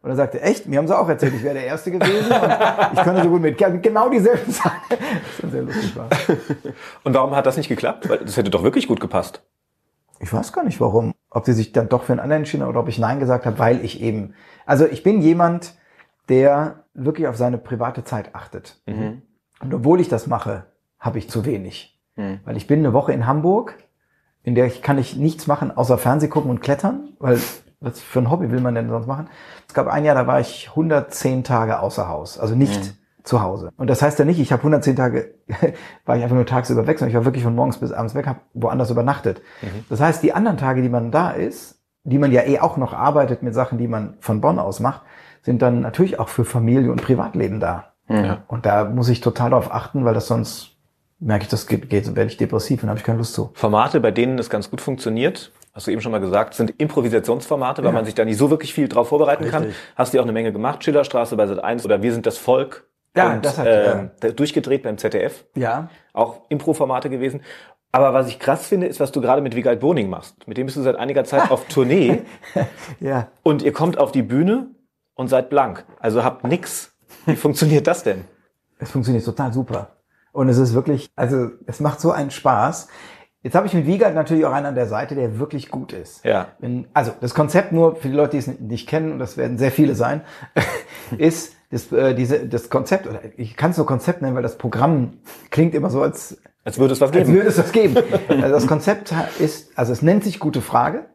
und er sagte, echt, mir haben sie auch erzählt, ich wäre der Erste gewesen und ich könnte so gut mit genau dieselben Sachen. Das dann sehr lustig war. Und warum hat das nicht geklappt? Weil das hätte doch wirklich gut gepasst. Ich weiß gar nicht warum. Ob sie sich dann doch für einen anderen entschieden haben oder ob ich Nein gesagt habe, weil ich eben, also ich bin jemand, der wirklich auf seine private Zeit achtet. Und obwohl ich das mache, habe ich zu wenig. Weil ich bin eine Woche in Hamburg, in der ich kann ich nichts machen, außer Fernseh gucken und klettern, weil was für ein Hobby will man denn sonst machen? Es gab ein Jahr, da war ich 110 Tage außer Haus, also nicht zu Hause. Und das heißt ja nicht, ich habe 110 Tage, war ich einfach nur tagsüber weg, sondern ich war wirklich von morgens bis abends weg, habe woanders übernachtet. Das heißt, die anderen Tage, die man da ist, die man ja eh auch noch arbeitet mit Sachen, die man von Bonn aus macht, sind dann natürlich auch für Familie und Privatleben da. Und da muss ich total darauf achten, weil das sonst merke ich, das geht, geht werde ich depressiv und habe ich keine Lust zu. Formate, bei denen es ganz gut funktioniert, hast du eben schon mal gesagt, sind Improvisationsformate, weil man sich da nicht so wirklich viel drauf vorbereiten kann. Richtig. Hast du ja auch eine Menge gemacht, Schillerstraße bei Sat1 oder Wir sind das Volk. Ja, und, das hat- ähm, durchgedreht beim ZDF. Ja. Auch Impro-Formate gewesen. Aber was ich krass finde, ist, was du gerade mit Wiegald Boning machst. Mit dem bist du seit einiger Zeit auf Tournee Ja. und ihr kommt auf die Bühne und seid blank. Also habt nix. Wie funktioniert das denn? Es funktioniert total super. Und es ist wirklich, also es macht so einen Spaß. Jetzt habe ich mit Wiegald natürlich auch einen an der Seite, der wirklich gut ist. Ja. Also das Konzept nur für die Leute, die es nicht kennen, und das werden sehr viele sein, ist das, äh, diese, das Konzept, oder ich kann es nur Konzept nennen, weil das Programm klingt immer so, als, Als würde es was als geben. würde es das geben. also das Konzept ist, also es nennt sich gute Frage.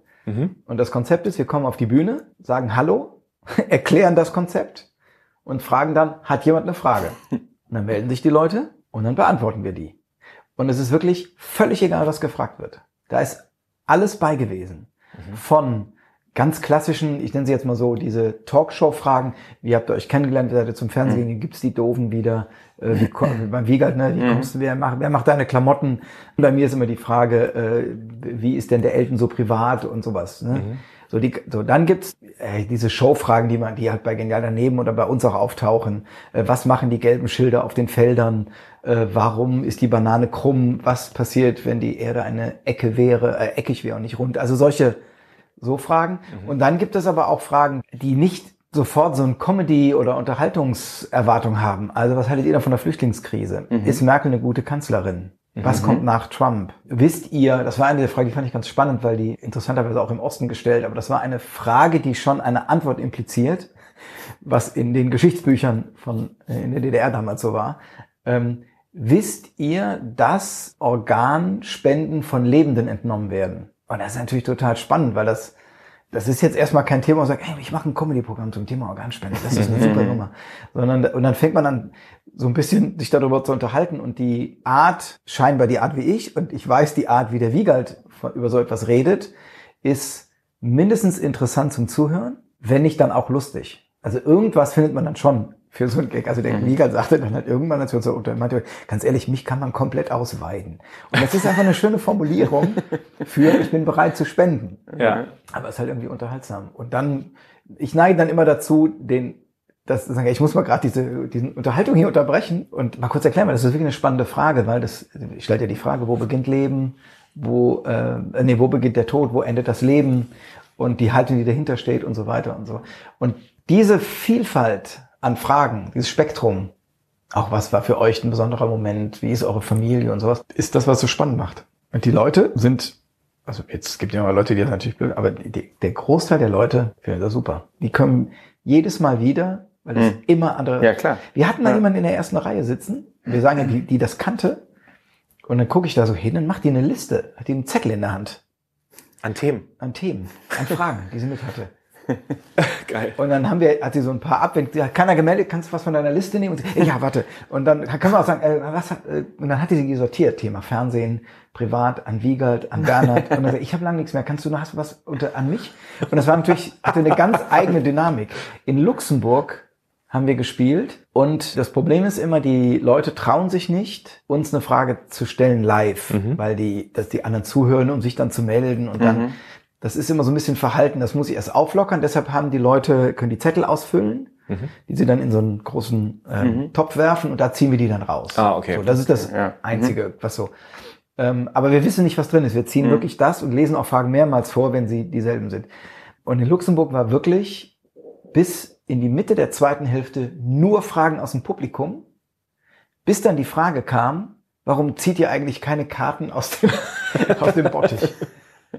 Und das Konzept ist, wir kommen auf die Bühne, sagen Hallo, erklären das Konzept und fragen dann, hat jemand eine Frage? Und dann melden sich die Leute und dann beantworten wir die. Und es ist wirklich völlig egal, was gefragt wird. Da ist alles bei gewesen. Von ganz klassischen, ich nenne sie jetzt mal so, diese Talkshow-Fragen, wie habt ihr euch kennengelernt, wie seid ihr zum Fernsehen gegangen, gibt's die Doofen wieder, äh, wie, beim Wiegald, ne, wie kommst du, wer macht, wer macht deine Klamotten? Und bei mir ist immer die Frage, äh, wie ist denn der Elton so privat und sowas. Ne? So, die, so, dann gibt's äh, diese Showfragen, die man, die halt bei Genial daneben oder bei uns auch auftauchen. Äh, was machen die gelben Schilder auf den Feldern? Äh, warum ist die Banane krumm? Was passiert, wenn die Erde eine Ecke wäre, äh, eckig wäre und nicht rund? Also solche so Fragen. Und dann gibt es aber auch Fragen, die nicht sofort so ein Comedy- oder Unterhaltungserwartung haben. Also was haltet ihr da von der Flüchtlingskrise? Ist Merkel eine gute Kanzlerin? Was kommt nach Trump? Wisst ihr, das war eine der Fragen, die fand ich ganz spannend, weil die interessanterweise auch im Osten gestellt, aber das war eine Frage, die schon eine Antwort impliziert, was in den Geschichtsbüchern von äh, in der DDR damals so war. Ähm, wisst ihr, dass Organspenden von Lebenden entnommen werden? Und das ist natürlich total spannend, weil das das ist jetzt erstmal kein Thema, wo man sagt, hey, ich mache ein Comedy-Programm zum Thema Organspende. Das ist eine super Nummer. Sondern, und dann fängt man an, so ein bisschen sich darüber zu unterhalten und die Art, scheinbar die Art wie ich, und ich weiß die Art, wie der Wiegald über so etwas redet, ist mindestens interessant zum Zuhören, wenn nicht dann auch lustig. Also irgendwas findet man dann schon für so ein Gag. Also der Wiegald sagte dann halt irgendwann, als wir uns so unter- meinte, ganz ehrlich, mich kann man komplett ausweiden. Und das ist einfach eine schöne Formulierung für, ich bin bereit zu spenden. Ja. Aber es ist halt irgendwie unterhaltsam. Und dann, ich neige dann immer dazu, den, das ich muss mal gerade diese, diese Unterhaltung hier unterbrechen und mal kurz erklären, weil das ist wirklich eine spannende Frage, weil das, stelle dir die Frage, wo beginnt Leben, wo, äh, nee, wo beginnt der Tod, wo endet das Leben und die Haltung, die dahinter steht und so weiter und so. Und diese Vielfalt an Fragen, dieses Spektrum, auch was war für euch ein besonderer Moment, wie ist eure Familie und sowas, ist das, was so spannend macht. Und die Leute sind, also jetzt es gibt ja immer Leute, die das natürlich blöd, aber die, der Großteil der Leute finden das super. Die kommen jedes Mal wieder, weil es Mhm. immer andere. Ja, klar. Wir hatten da Ja. jemanden in der ersten Reihe sitzen, wir sagen ja, die, die das kannte, und dann gucke ich da so hin und macht die eine Liste, hat die einen Zettel in der Hand An Themen. an Themen, an Fragen, die sie mit hatte. Geil. Und dann haben wir, hat sie so ein paar Abwend, hat keiner gemeldet, kannst du was von deiner Liste nehmen? Und sie, ja, warte. Und dann können wir auch sagen, äh, was hat, äh, und dann hat sie sortiert, Thema Fernsehen, privat, an Wiegald, an Bernhard. Und dann sagt, ich habe lange nichts mehr, kannst du noch, hast du was unter, an mich? Und das war natürlich, hatte eine ganz eigene Dynamik. In Luxemburg haben wir gespielt und das Problem ist immer, die Leute trauen sich nicht, uns eine Frage zu stellen live, weil die, dass die anderen zuhören, um sich dann zu melden und dann, das ist immer so ein bisschen Verhalten, das muss ich erst auflockern, deshalb haben die Leute, können die Zettel ausfüllen, die sie dann in so einen großen ähm, Topf werfen und da ziehen wir die dann raus. Ah, okay. So, das ist das Ja. Einzige, was so. Ähm, aber wir wissen nicht, was drin ist. Wir ziehen wirklich das und lesen auch Fragen mehrmals vor, wenn sie dieselben sind. Und in Luxemburg war wirklich bis in die Mitte der zweiten Hälfte nur Fragen aus dem Publikum, bis dann die Frage kam, warum zieht ihr eigentlich keine Karten aus dem, aus dem Bottich?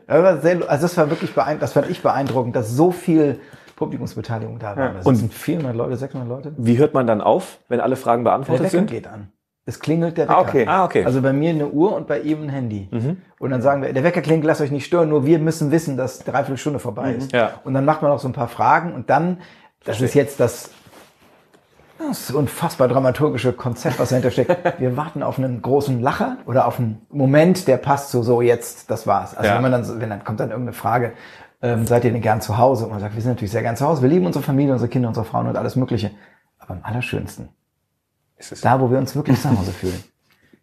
Also das war wirklich beeindruckend, das fand ich beeindruckend, dass so viel Publikumsbeteiligung da war. Das Und- sind 400 Leute, 600 Leute. Wie hört man dann auf, wenn alle Fragen Der beantwortet Wecker sind? geht an. Es klingelt der Wecker. Ah, okay. Ah, okay. Also bei mir eine Uhr und bei ihm ein Handy. Und dann sagen wir, der Wecker klingelt, lasst euch nicht stören, nur wir müssen wissen, dass dreiviertel Stunde vorbei ist. Ja. Und dann macht man noch so ein paar Fragen und dann, das ist jetzt das, das unfassbar dramaturgische Konzept, was dahinter steckt. Wir warten auf einen großen Lacher oder auf einen Moment, der passt so, so jetzt, das war's. Also Ja. wenn man dann, so- wenn dann kommt dann irgendeine Frage, ähm, seid ihr denn gern zu Hause? Und man sagt, wir sind natürlich sehr gern zu Hause, wir lieben unsere Familie, unsere Kinder, unsere Frauen und alles Mögliche. Aber am allerschönsten, Ist es- da, wo wir uns wirklich zu Hause fühlen.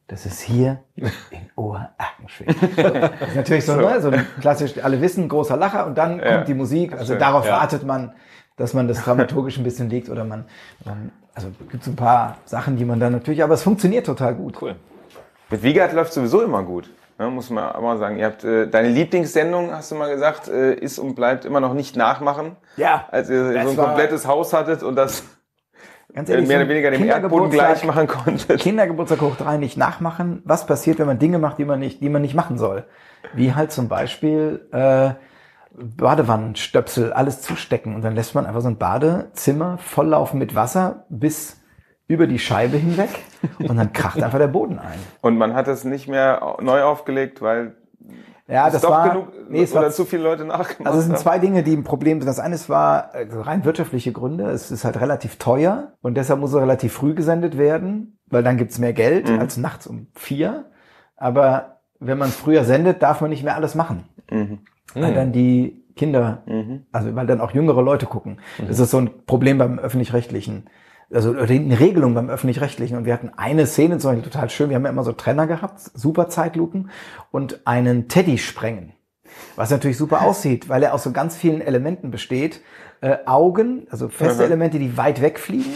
Das ist hier in Oerkenschwick. So, das ist natürlich so, ne, so ein klassisch, alle wissen, großer Lacher und dann kommt die Musik. Also schön. darauf Ja. wartet man, dass man das dramaturgisch ein bisschen legt oder man, man also gibt so ein paar Sachen, die man dann natürlich, aber es funktioniert total gut. Cool. Mit Wiegald läuft sowieso immer gut. Ne, muss man mal sagen. Ihr habt äh, deine Lieblingssendung, hast du mal gesagt, äh, ist und bleibt immer noch nicht nachmachen. Ja, Als ihr so ein komplettes Haus hattet und das Ganz äh, ehrlich, mehr so oder weniger dem Erdboden gleich machen konntet. Kindergeburtstag hoch drei nicht nachmachen. Was passiert, wenn man Dinge macht, die man nicht, die man nicht machen soll? Wie halt zum Beispiel äh, Badewannenstöpsel, alles zustecken und dann lässt man einfach so ein Badezimmer volllaufen mit Wasser bis über die Scheibe hinweg und dann kracht einfach der Boden ein. Und man hat es nicht mehr neu aufgelegt, weil Ja, es das war genug nee, es oder war zu viele Leute nachgemacht Also es sind zwei Dinge, die ein Problem sind. Das eine war äh, rein wirtschaftliche Gründe. Es ist halt relativ teuer und deshalb muss er relativ früh gesendet werden, weil dann gibt's mehr Geld Mhm. als nachts um vier. Aber wenn man früher sendet, darf man nicht mehr alles machen. Mhm. Weil dann die Kinder, also weil dann auch jüngere Leute gucken. Das ist so ein Problem beim öffentlich-rechtlichen. Also eine Regelung beim öffentlich-rechtlichen. Und wir hatten eine Szene zum Beispiel total schön. Wir haben ja immer so Trenner gehabt, super Zeitlupen und einen Teddy sprengen. Was natürlich super aussieht, weil er aus so ganz vielen Elementen besteht. Äh, Augen, also feste Mhm. Elemente, die weit wegfliegen.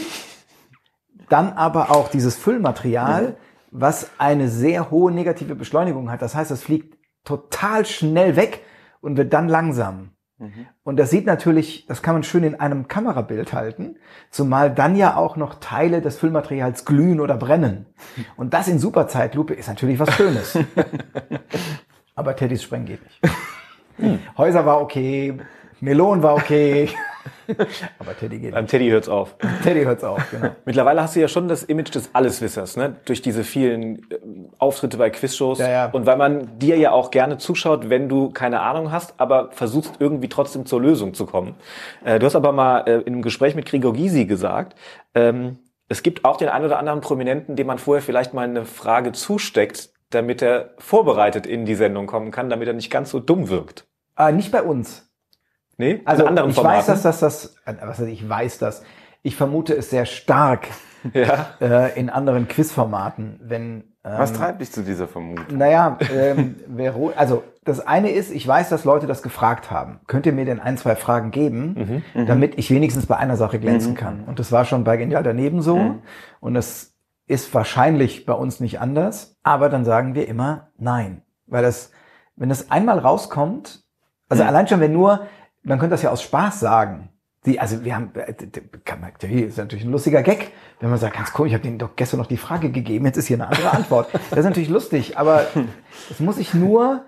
Dann aber auch dieses Füllmaterial, was eine sehr hohe negative Beschleunigung hat. Das heißt, es fliegt total schnell weg und wird dann langsam. Und das sieht natürlich, das kann man schön in einem Kamerabild halten, zumal dann ja auch noch Teile des Füllmaterials glühen oder brennen. Und das in Superzeitlupe ist natürlich was Schönes. Aber Teddys Sprengen geht nicht. Häuser war okay, Melon war okay, aber Teddy geht Beim nicht. Teddy hört's auf. Teddy hört's auf, genau. Mittlerweile hast du ja schon das Image des Alleswissers, ne? Durch diese vielen äh, Auftritte bei Quizshows. Ja, ja. Und weil man dir ja auch gerne zuschaut, wenn du keine Ahnung hast, aber versuchst irgendwie trotzdem zur Lösung zu kommen. Äh, du hast aber mal äh, in einem Gespräch mit Gregor Gysi gesagt, ähm, es gibt auch den einen oder anderen Prominenten, dem man vorher vielleicht mal eine Frage zusteckt, damit er vorbereitet in die Sendung kommen kann, damit er nicht ganz so dumm wirkt. Äh, nicht bei uns. Nee? Also in anderen ich Formaten. weiß, dass das das, was heißt, ich weiß das. Ich vermute es sehr stark ja. äh, in anderen Quizformaten, wenn ähm, Was treibt dich zu dieser Vermutung? Naja, ähm, Vero also das eine ist, ich weiß, dass Leute das gefragt haben. Könnt ihr mir denn ein, zwei Fragen geben, damit ich wenigstens bei einer Sache glänzen kann? Und das war schon bei Genial daneben so. Und das ist wahrscheinlich bei uns nicht anders. Aber dann sagen wir immer nein. Weil das, wenn das einmal rauskommt, also allein schon, wenn nur, man könnte das ja aus Spaß sagen. Die, also wir haben, äh, kann man, das ist natürlich ein lustiger Gag, wenn man sagt, ganz komisch, ich habe denen doch gestern noch die Frage gegeben, jetzt ist hier eine andere Antwort. Das ist natürlich lustig, aber es muss ich nur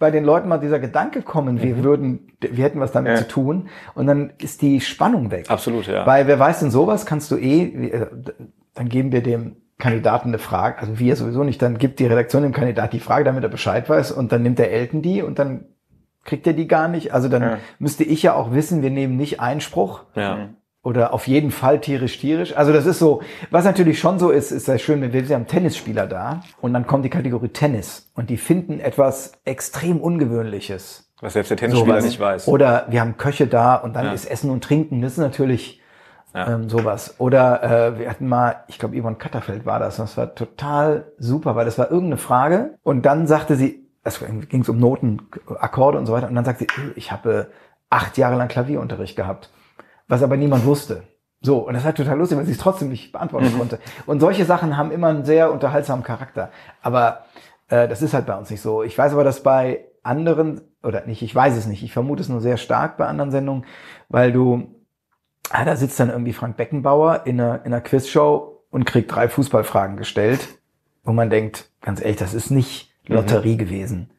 bei den Leuten mal dieser Gedanke kommen, wir würden, wir hätten was damit Ja. zu tun und dann ist die Spannung weg. Absolut, ja. Weil wer weiß denn sowas, kannst du eh, äh, dann geben wir dem Kandidaten eine Frage, also wir sowieso nicht, dann gibt die Redaktion dem Kandidat die Frage, damit er Bescheid weiß und dann nimmt der Elton die und dann kriegt er die gar nicht. Also dann Ja. müsste ich ja auch wissen, wir nehmen nicht Einspruch ja. oder auf jeden Fall tierisch tierisch. Also das ist so, was natürlich schon so ist, ist sehr schön, wenn wir haben Tennisspieler da und dann kommt die Kategorie Tennis und die finden etwas extrem Ungewöhnliches. Was selbst der Tennisspieler Sowas. nicht weiß. Oder wir haben Köche da und dann Ja. ist Essen und Trinken. Das ist natürlich Ja. ähm, sowas. Oder äh, wir hatten mal, ich glaube, Yvonne Katterfeld war das. Und das war total super, weil das war irgendeine Frage. Und dann sagte sie, es ging um Noten, Akkorde und so weiter. Und dann sagte sie, ich habe acht Jahre lang Klavierunterricht gehabt, was aber niemand wusste. So, und das war total lustig, weil sie es trotzdem nicht beantworten konnte. Und solche Sachen haben immer einen sehr unterhaltsamen Charakter. Aber äh, das ist halt bei uns nicht so. Ich weiß aber, dass bei anderen, oder nicht, ich weiß es nicht, ich vermute es nur sehr stark bei anderen Sendungen, weil du, ah, da sitzt dann irgendwie Frank Beckenbauer in einer, in einer Quizshow und kriegt drei Fußballfragen gestellt, wo man denkt, ganz ehrlich, das ist nicht Lotterie gewesen.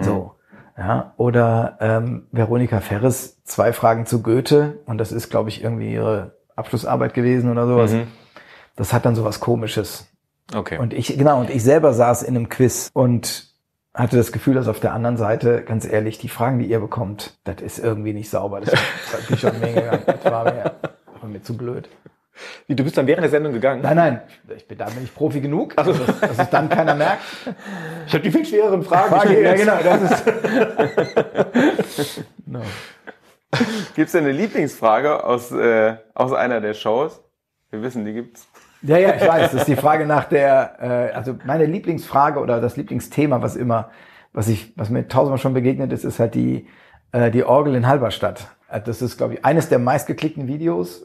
So. Ja, oder ähm, Veronika Ferres, zwei Fragen zu Goethe, und das ist, glaube ich, irgendwie ihre Abschlussarbeit gewesen oder sowas. Mhm. Das hat dann sowas komisches. Okay. Und ich, genau, und ich selber saß in einem Quiz und hatte das Gefühl, dass auf der anderen Seite, ganz ehrlich, die Fragen, die ihr bekommt, das ist irgendwie nicht sauber. Das hat mich schon mega gegangen. Das war mir, war mir zu blöd. Wie, du bist dann während der Sendung gegangen? Nein, nein, ich bin, da bin ich Profi genug, also, dass, dass es dann keiner merkt. Ich habe die viel schwereren Fragen Frage, ja, genau, das ist. no. Gibt's denn eine Lieblingsfrage aus, äh, aus einer der Shows? Wir wissen, die gibt's. Ja, ja, ich weiß. Das ist die Frage nach der, äh, also meine Lieblingsfrage oder das Lieblingsthema, was immer, was ich, was mir tausendmal schon begegnet ist, ist halt die, äh, die Orgel in Halberstadt. Äh, Das ist, glaube ich, eines der meistgeklickten Videos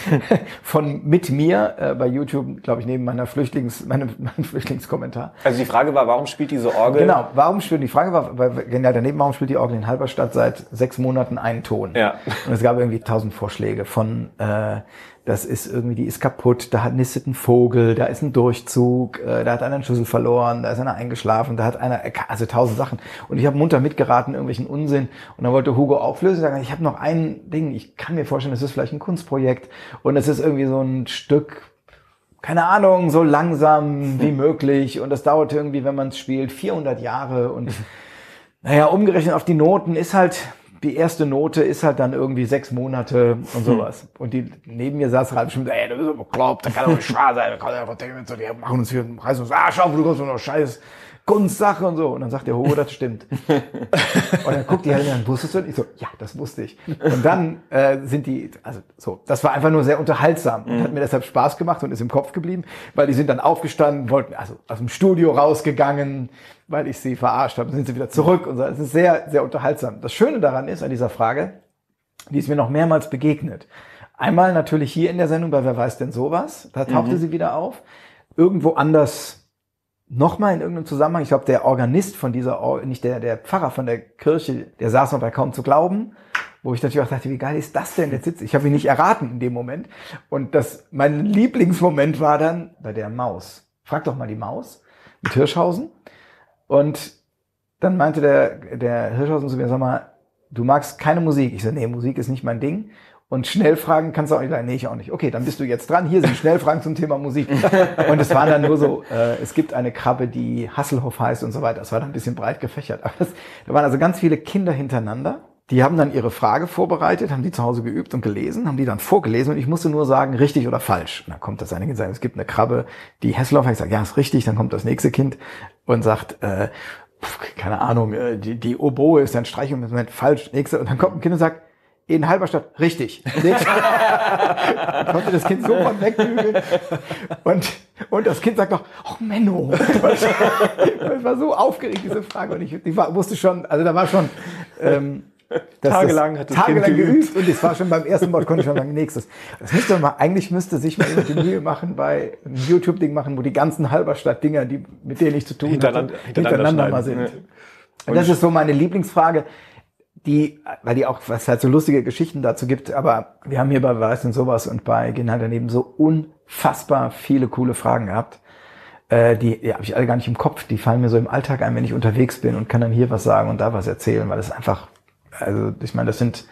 von mit mir äh, bei YouTube, glaube ich, neben meiner Flüchtlings, meinem, meinem Flüchtlingskommentar. Also die Frage war, warum spielt diese Orgel? Genau, warum spielt die Frage war, genau daneben, warum spielt die Orgel in Halberstadt seit sechs Monaten einen Ton? Ja. Und es gab irgendwie tausend Vorschläge von, äh, das ist irgendwie, die ist kaputt, da hat nistet ein Vogel, da ist ein Durchzug, äh, da hat einer einen Schlüssel verloren, da ist einer eingeschlafen, da hat einer, also tausend Sachen. Und ich habe munter mitgeraten, irgendwelchen Unsinn. Und dann wollte Hugo auflösen, sagen, ich habe noch ein Ding, ich kann mir vorstellen, das ist vielleicht ein Kunstprojekt und es ist irgendwie so ein Stück keine Ahnung, so langsam wie möglich. Und das dauert irgendwie, wenn man es spielt, 400 Jahre. Und naja, umgerechnet auf die Noten ist halt, die erste Note ist halt dann irgendwie sechs Monate und sowas. Und die neben mir saß Ralf Schmidt, ey, du bist doch bekloppt, das kann doch nicht wahr sein. Da kann einfach denken, so, die machen uns hier, reißen uns Arsch auf, du kommst noch scheiß Kunstsache und so. Und dann sagt der Hugo, das stimmt. Und dann guckt die halt an, wusstest du? Und ich so, ja, das wusste ich. Und dann äh, sind die, also so, das war einfach nur sehr unterhaltsam und hat mir deshalb Spaß gemacht und ist im Kopf geblieben, weil die sind dann aufgestanden, wollten also aus dem Studio rausgegangen, weil ich sie verarscht habe, sind sie wieder zurück und so. Es ist sehr, sehr unterhaltsam. Das Schöne daran ist an dieser Frage, die ist mir noch mehrmals begegnet. Einmal natürlich hier in der Sendung bei Wer weiß denn sowas, da tauchte sie wieder auf. Irgendwo anders nochmal in irgendeinem Zusammenhang, ich glaube, der Organist von dieser, Or nicht der, der Pfarrer von der Kirche, der saß noch bei Kaum zu glauben, wo ich natürlich auch dachte, wie geil ist das denn? Der sitzt, ich habe ihn nicht erraten in dem Moment. Und das, mein Lieblingsmoment war dann bei der Maus. Frag doch mal die Maus mit Hirschhausen. Und dann meinte der, der Hirschhausen zu mir, sag mal, du magst keine Musik. Ich so, nee, Musik ist nicht mein Ding. Und Schnellfragen kannst du auch nicht sagen, nee, ich auch nicht. Okay, dann bist du jetzt dran. Hier sind Schnellfragen zum Thema Musik. Und es waren dann nur so, äh, es gibt eine Krabbe, die Hasselhoff heißt und so weiter. Das war dann ein bisschen breit gefächert. Aber das, da waren also ganz viele Kinder hintereinander. Die haben dann ihre Frage vorbereitet, haben die zu Hause geübt und gelesen, haben die dann vorgelesen und ich musste nur sagen, richtig oder falsch. Und dann kommt das eine Kind sagt, es gibt eine Krabbe, die Hasselhoff heißt. Ich sage, ja, ist richtig. Dann kommt das nächste Kind und sagt, äh, pf, keine Ahnung, äh, die, die Oboe ist ein Streichungsinstrument, falsch. Nächste. Und dann kommt ein Kind und sagt, in Halberstadt, richtig. Konnte das Kind sofort wegbügeln. Und, und das Kind sagt noch, oh Menno. Ich war so aufgeregt, diese Frage. Und ich, ich war, wusste schon, also da war schon, ähm, dass Tagelang das, hat das tagelang geübt. geübt. Und es war schon beim ersten Wort, konnte ich schon sagen, nächstes. Das müsste man, eigentlich müsste sich mal die Mühe machen, bei einem YouTube-Ding machen, wo die ganzen Halberstadt-Dinger, die, mit denen ich zu tun Hintereinander- hatte, hintereinander hintereinander mal sind. Und das ist so meine Lieblingsfrage. die, weil die auch, was halt so lustige Geschichten dazu gibt, aber wir haben hier bei Weiß und sowas und bei halt daneben so unfassbar viele coole Fragen gehabt. Äh, die die habe ich alle gar nicht im Kopf. Die fallen mir so im Alltag ein, wenn ich unterwegs bin und kann dann hier was sagen und da was erzählen, weil das einfach, also ich meine, das sind,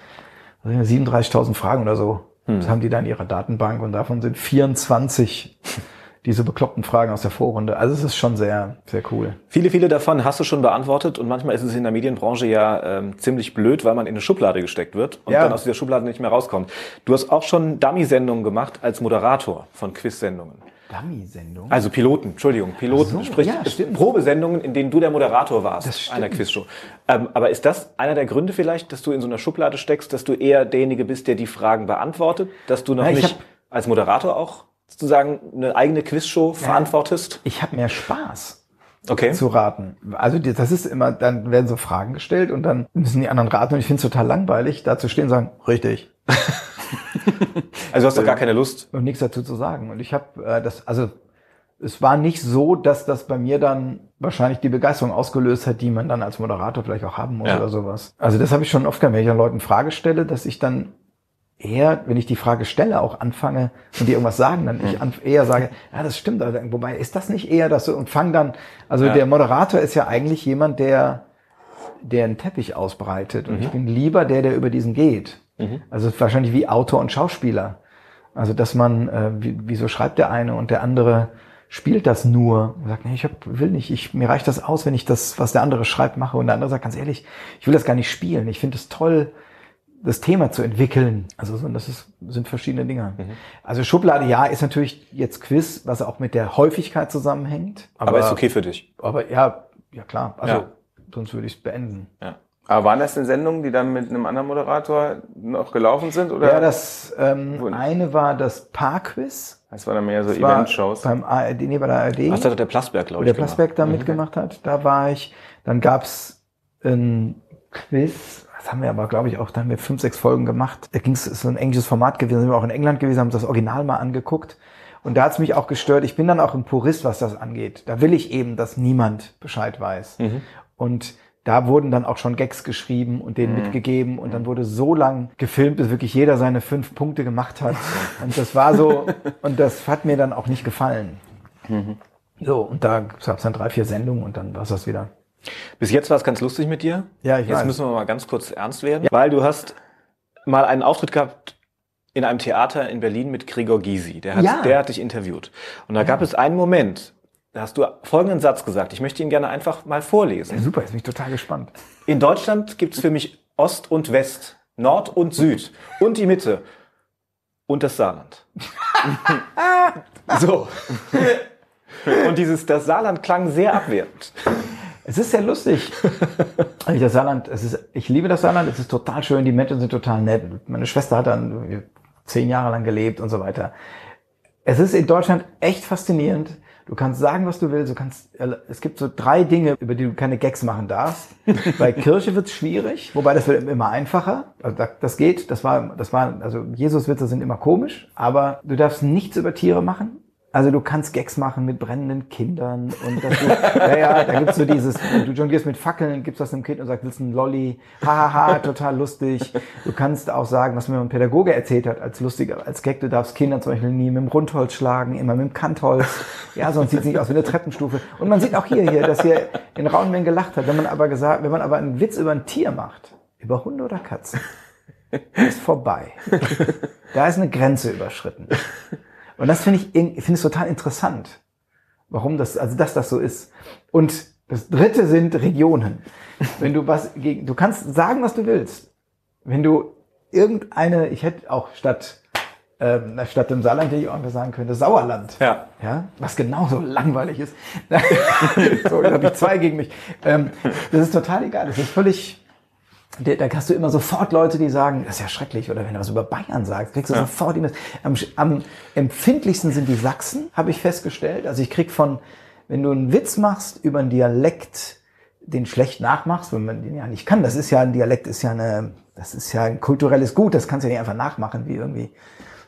das sind 37.000 Fragen oder so. Das haben die da in ihrer Datenbank und davon sind 24 diese bekloppten Fragen aus der Vorrunde. Also es ist schon sehr, sehr cool. Viele, viele davon hast du schon beantwortet und manchmal ist es in der Medienbranche ja ähm, ziemlich blöd, weil man in eine Schublade gesteckt wird und Ja. dann aus dieser Schublade nicht mehr rauskommt. Du hast auch schon Dummy-Sendungen gemacht als Moderator von Quiz-Sendungen. Dummy-Sendung. Also Piloten, Entschuldigung, Piloten, so, sprich ja. Probesendungen, in denen du der Moderator warst Das stimmt. einer Quizshow. Ähm, aber ist das einer der Gründe vielleicht, dass du in so einer Schublade steckst, dass du eher derjenige bist, der die Fragen beantwortet, dass du noch Ja, ich nicht als Moderator auch sozusagen eine eigene Quizshow verantwortest? Ich habe mehr Spaß. Okay. zu raten. Also das ist immer, dann werden so Fragen gestellt und dann müssen die anderen raten und ich finde es total langweilig, da zu stehen und sagen, richtig. Also du hast doch gar keine Lust. Und nichts dazu zu sagen. Und ich habe äh, das, also es war nicht so, dass das bei mir dann wahrscheinlich die Begeisterung ausgelöst hat, die man dann als Moderator vielleicht auch haben muss Ja. oder sowas. Also das habe ich schon oft gehabt, wenn ich an Leuten Frage stelle, dass ich dann eher, wenn ich die Frage stelle, auch anfange und die irgendwas sagen, dann ich an, eher sage, ja, das stimmt, aber wobei ist das nicht eher das so und fang dann, also Ja. der Moderator ist ja eigentlich jemand, der der einen Teppich ausbreitet und ich bin lieber der, der über diesen geht. Also es ist wahrscheinlich wie Autor und Schauspieler. Also dass man, äh, wie, wieso schreibt der eine und der andere spielt das nur und sagt, nee, ich hab, will nicht, ich, mir reicht das aus, wenn ich das, was der andere schreibt, mache. Und der andere sagt ganz ehrlich, ich will das gar nicht spielen. Ich finde es toll, das Thema zu entwickeln. Also so, das ist, sind verschiedene Dinge. Also Schublade, ja, ist natürlich jetzt Quiz, was auch mit der Häufigkeit zusammenhängt. Aber, ist okay für dich. Aber ja, ja klar. Also Ja. sonst würde ich es beenden. Ja. Aber waren das denn Sendungen, die dann mit einem anderen Moderator noch gelaufen sind? Oder? Ja, das ähm, eine war das Paar-Quiz. das war dann mehr so Das war Event-Shows. Beim ARD, nee, bei der ARD. Was hat der Plasberg, glaube ich, der Plasberg da mitgemacht hat. Da war ich. Dann gab's ein Quiz. Das haben wir aber, glaube ich, auch, da haben wir fünf, sechs Folgen gemacht. Da ging es, ist so ein englisches Format gewesen. Sind wir auch in England gewesen, haben das Original mal angeguckt. Und da hat's mich auch gestört. Ich bin dann auch ein Purist, was das angeht. Da will ich eben, dass niemand Bescheid weiß. Und da wurden dann auch schon Gags geschrieben und denen mitgegeben und dann wurde so lang gefilmt, bis wirklich jeder seine fünf Punkte gemacht hat. Und das war so, und das hat mir dann auch nicht gefallen. So, und da gab es dann drei, vier Sendungen und dann war es das wieder. Bis jetzt war es ganz lustig mit dir. Ja, ich Jetzt weiß. müssen wir mal ganz kurz ernst werden, weil du hast mal einen Auftritt gehabt in einem Theater in Berlin mit Gregor Gysi. Der hat, Ja. der hat dich interviewt. Und da gab es einen Moment, da hast du folgenden Satz gesagt. Ich möchte ihn gerne einfach mal vorlesen. Ja, super, jetzt bin ich total gespannt. In Deutschland gibt es für mich Ost und West, Nord und Süd und die Mitte und das Saarland. so. Und dieses, das Saarland klang sehr abwertend. Es ist sehr lustig. Also das Saarland, es ist, ich liebe das Saarland, es ist total schön, die Menschen sind total nett. Meine Schwester hat dann zehn Jahre lang gelebt und so weiter. Es ist in Deutschland echt faszinierend. Du kannst sagen, was du willst. Du kannst, es gibt so drei Dinge, über die du keine Gags machen darfst. Bei Kirche wird's schwierig, wobei das wird immer einfacher. Also da- das geht. Das war, das war, also Jesus-Witze sind immer komisch, aber du darfst nichts über Tiere machen. Also du kannst Gags machen mit brennenden Kindern und das, ja, ja, da gibt's so dieses, du jonglierst mit Fackeln, gibst das einem Kind und sagst, willst du einen Lolli? Hahaha, total lustig. Du kannst auch sagen, was mir ein Pädagoge erzählt hat, als lustiger, als Gag, du darfst Kinder zum Beispiel nie mit dem Rundholz schlagen, immer mit dem Kantholz. Ja, sonst sieht's nicht aus wie eine Treppenstufe. Und man sieht auch hier, hier, dass hier in rauen Mengen gelacht hat. Wenn man aber gesagt, wenn man aber einen Witz über ein Tier macht, über Hunde oder Katzen, ist vorbei. Da ist eine Grenze überschritten. Und das finde ich, finde es total interessant, warum das, also dass das so ist. Und das dritte sind Regionen. Wenn du was gegen, du kannst sagen, was du willst. Wenn du irgendeine, ich hätte auch statt, ähm, statt dem Saarland hätte ich auch einfach sagen können, das Sauerland. Ja. Ja, was genauso langweilig ist. so, da habe ich zwei gegen mich. Ähm, das ist total egal. Das ist völlig, da da hast du immer sofort Leute, die sagen, das ist ja schrecklich. Oder wenn du was über Bayern sagst, kriegst du sofort E-Mails. Am, am empfindlichsten sind die Sachsen, habe ich festgestellt. Also ich krieg von, wenn du einen Witz machst über einen Dialekt, den schlecht nachmachst, wenn man den ja nicht kann, das ist ja ein Dialekt, ist ja eine, das ist ja ein kulturelles Gut, das kannst du ja nicht einfach nachmachen, wie irgendwie,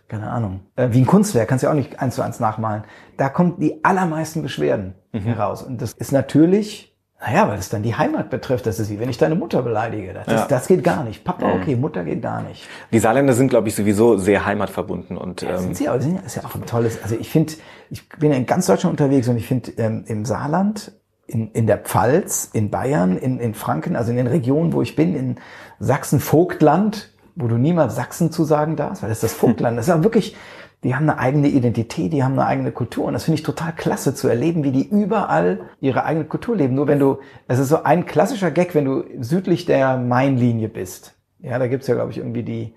keine Ahnung, äh, wie ein Kunstwerk, kannst du ja auch nicht eins zu eins nachmalen. Da kommen die allermeisten Beschwerden heraus. Und das ist natürlich, Naja, weil es dann die Heimat betrifft. Das ist wie wenn ich deine Mutter beleidige. Das, Ja. ist, das geht gar nicht. Papa, okay, Mutter geht gar nicht. Die Saarländer sind, glaube ich, sowieso sehr heimatverbunden und Ja, ähm, sind sie, aber sind ja, ist ja auch ein tolles. Also ich finde, ich bin ja in ganz Deutschland unterwegs und ich finde ähm, im Saarland, in, in der Pfalz, in Bayern, in, in Franken, also in den Regionen, wo ich bin, in Sachsen, Vogtland, wo du niemals Sachsen zu sagen darfst, weil das ist das Vogtland. Das ist ja wirklich, die haben eine eigene Identität, die haben eine eigene Kultur und das finde ich total klasse zu erleben, wie die überall ihre eigene Kultur leben. Nur wenn du, es ist so ein klassischer Gag, wenn du südlich der Mainlinie bist. Ja, da gibt's ja, glaube ich, irgendwie die,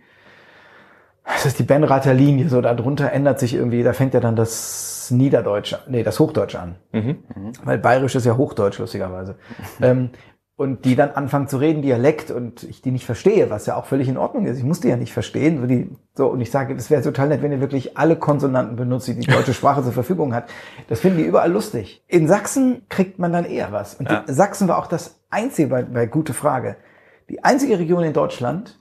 das ist die Benrather Linie, so darunter ändert sich irgendwie, da fängt ja dann das Niederdeutsch, nee, das Hochdeutsch an. Weil Bayerisch ist ja Hochdeutsch, lustigerweise. ähm, und die dann anfangen zu reden, Dialekt, und ich die nicht verstehe, was ja auch völlig in Ordnung ist. Ich muss die ja nicht verstehen. So, die, so und ich sage, das wäre total nett, wenn ihr wirklich alle Konsonanten benutzt, die die deutsche Sprache zur Verfügung hat. Das finden die überall lustig. In Sachsen kriegt man dann eher was. Und Ja. Sachsen war auch das einzige, bei, bei gute Frage, die einzige Region in Deutschland,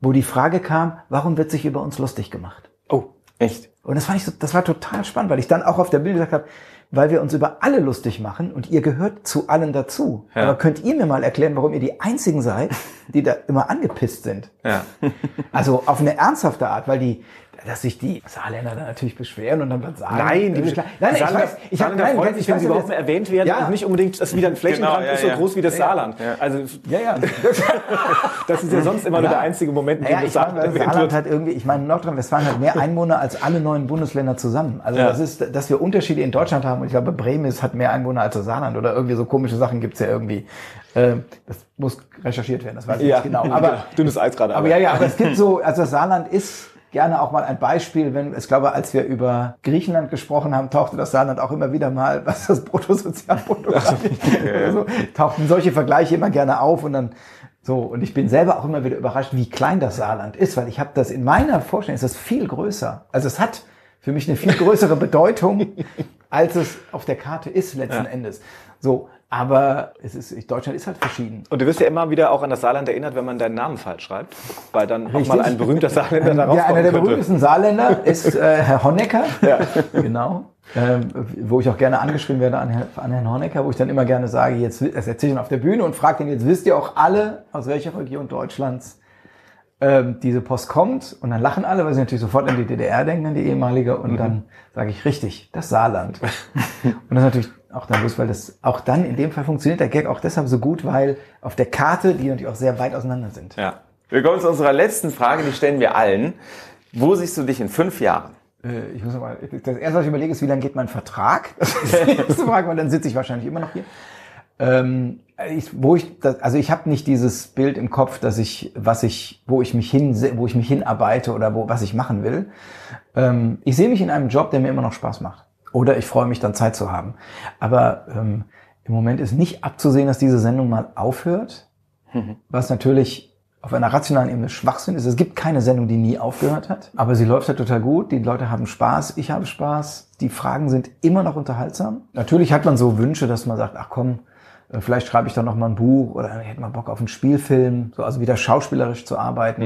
wo die Frage kam, warum wird sich über uns lustig gemacht? oh, echt? Und das fand ich so, das war total spannend, weil ich dann auch auf der Bühne gesagt habe, weil wir uns über alle lustig machen und ihr gehört zu allen dazu. Ja. Aber könnt ihr mir mal erklären, warum ihr die einzigen seid, die da immer angepisst sind? Ja. Also auf eine ernsthafte Art, weil die, dass sich die Saarländer dann natürlich beschweren und dann was sagen. Nein, die die nein, nein, ich weiß, ich habe freuen sich, ich wenn sie überhaupt mehr erwähnt werden Ja. und nicht unbedingt, dass wieder ein Flächenbrand Genau, ja, ist so ja. groß wie das Saarland. Also Ja, ja. das ist ja sonst immer nur der einzige Moment, in dem das ich meine, Saarland Saarland wird. hat irgendwie, ich meine, Nordrhein-Westfalen hat mehr Einwohner als alle neuen Bundesländer zusammen. Also das ist, dass wir Unterschiede in Deutschland haben. Und ich glaube, Bremen ist, hat mehr Einwohner als das Saarland oder irgendwie so komische Sachen gibt's ja irgendwie. Ähm, das muss recherchiert werden, das weiß ich nicht genau. Aber, dünnes Eis gerade. aber ja, ja, aber es gibt so, also das Saarland ist gerne auch mal ein Beispiel, wenn, ich glaube, als wir über Griechenland gesprochen haben, tauchte das Saarland auch immer wieder mal, was das Bruttosozialprodukt angeht. also, tauchten solche Vergleiche immer gerne auf und dann so, und ich bin selber auch immer wieder überrascht, wie klein das Saarland ist, weil ich habe das in meiner Vorstellung ist das viel größer. Also es hat für mich eine viel größere Bedeutung, als es auf der Karte ist letzten Endes. So, aber es ist, Deutschland ist halt verschieden. Und du wirst ja immer wieder auch an das Saarland erinnert, wenn man deinen Namen falsch schreibt, weil dann auch mal Richtig. ein berühmter Saarländer darauf Ja, einer der könnte. berühmtesten Saarländer ist äh, Herr Honecker. Ja. Genau. Ähm, wo ich auch gerne angeschrieben werde an, an Herrn Honecker, wo ich dann immer gerne sage, jetzt das erzähle ich dann auf der Bühne und frage den, jetzt wisst ihr auch alle, aus welcher Region Deutschlands ähm, diese Post kommt. Und dann lachen alle, weil sie natürlich sofort an die DDR denken, an die ehemalige. Und dann sage ich, richtig, das Saarland. und das ist natürlich auch dann lustig, weil das auch dann in dem Fall funktioniert der Gag auch deshalb so gut, weil auf der Karte, die natürlich auch sehr weit auseinander sind. Ja. Wir kommen zu unserer letzten Frage, die stellen wir allen. Wo siehst du dich in fünf Jahren? Äh, Ich muss mal, das erste, was ich überlege, ist, wie lange geht mein Vertrag? Das ist die erste Frage, weil dann sitze ich wahrscheinlich immer noch hier. Ähm, ich, wo ich, das, also ich habe nicht dieses Bild im Kopf, dass ich, was ich, wo ich mich hin, wo ich mich hinarbeite oder wo, was ich machen will. Ähm, ich sehe mich in einem Job, der mir immer noch Spaß macht. Oder ich freue mich dann Zeit zu haben. Aber ähm, im Moment ist nicht abzusehen, dass diese Sendung mal aufhört, was natürlich auf einer rationalen Ebene Schwachsinn ist. Es gibt keine Sendung, die nie aufgehört hat, aber sie läuft halt total gut. Die Leute haben Spaß, ich habe Spaß. Die Fragen sind immer noch unterhaltsam. Natürlich hat man so Wünsche, dass man sagt, ach komm, äh, vielleicht schreibe ich doch noch mal ein Buch oder ich hätte mal Bock auf einen Spielfilm, so also wieder schauspielerisch zu arbeiten.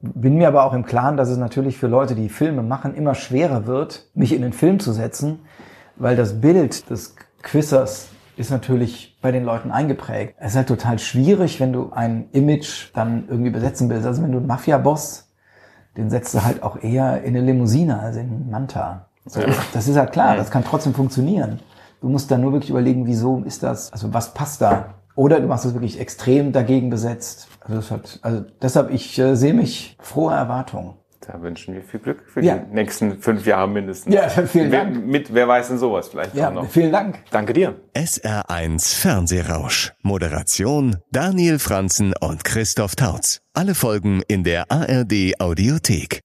Bin mir aber auch im Klaren, dass es natürlich für Leute, die Filme machen, immer schwerer wird, mich in den Film zu setzen, weil das Bild des Quissers ist natürlich bei den Leuten eingeprägt. Es ist halt total schwierig, wenn du ein Image dann irgendwie besetzen willst. Also wenn du einen Mafia-Boss, den setzt du halt auch eher in eine Limousine als in einen Manta. So, Das ist halt klar, das kann trotzdem funktionieren. Du musst dann nur wirklich überlegen, wieso ist das, also was passt da? Oder du machst es wirklich extrem dagegen besetzt. Also, das hat, also deshalb, ich äh, sehe mich froher Erwartung. Da wünschen wir viel Glück für Ja. die nächsten fünf Jahre mindestens. Ja, vielen wer, Dank. Mit, wer weiß denn sowas vielleicht Ja, auch noch. vielen Dank. Danke dir. SR1 Fernsehrausch. Moderation Daniel Franzen und Christoph Tautz. Alle Folgen in der ARD Audiothek.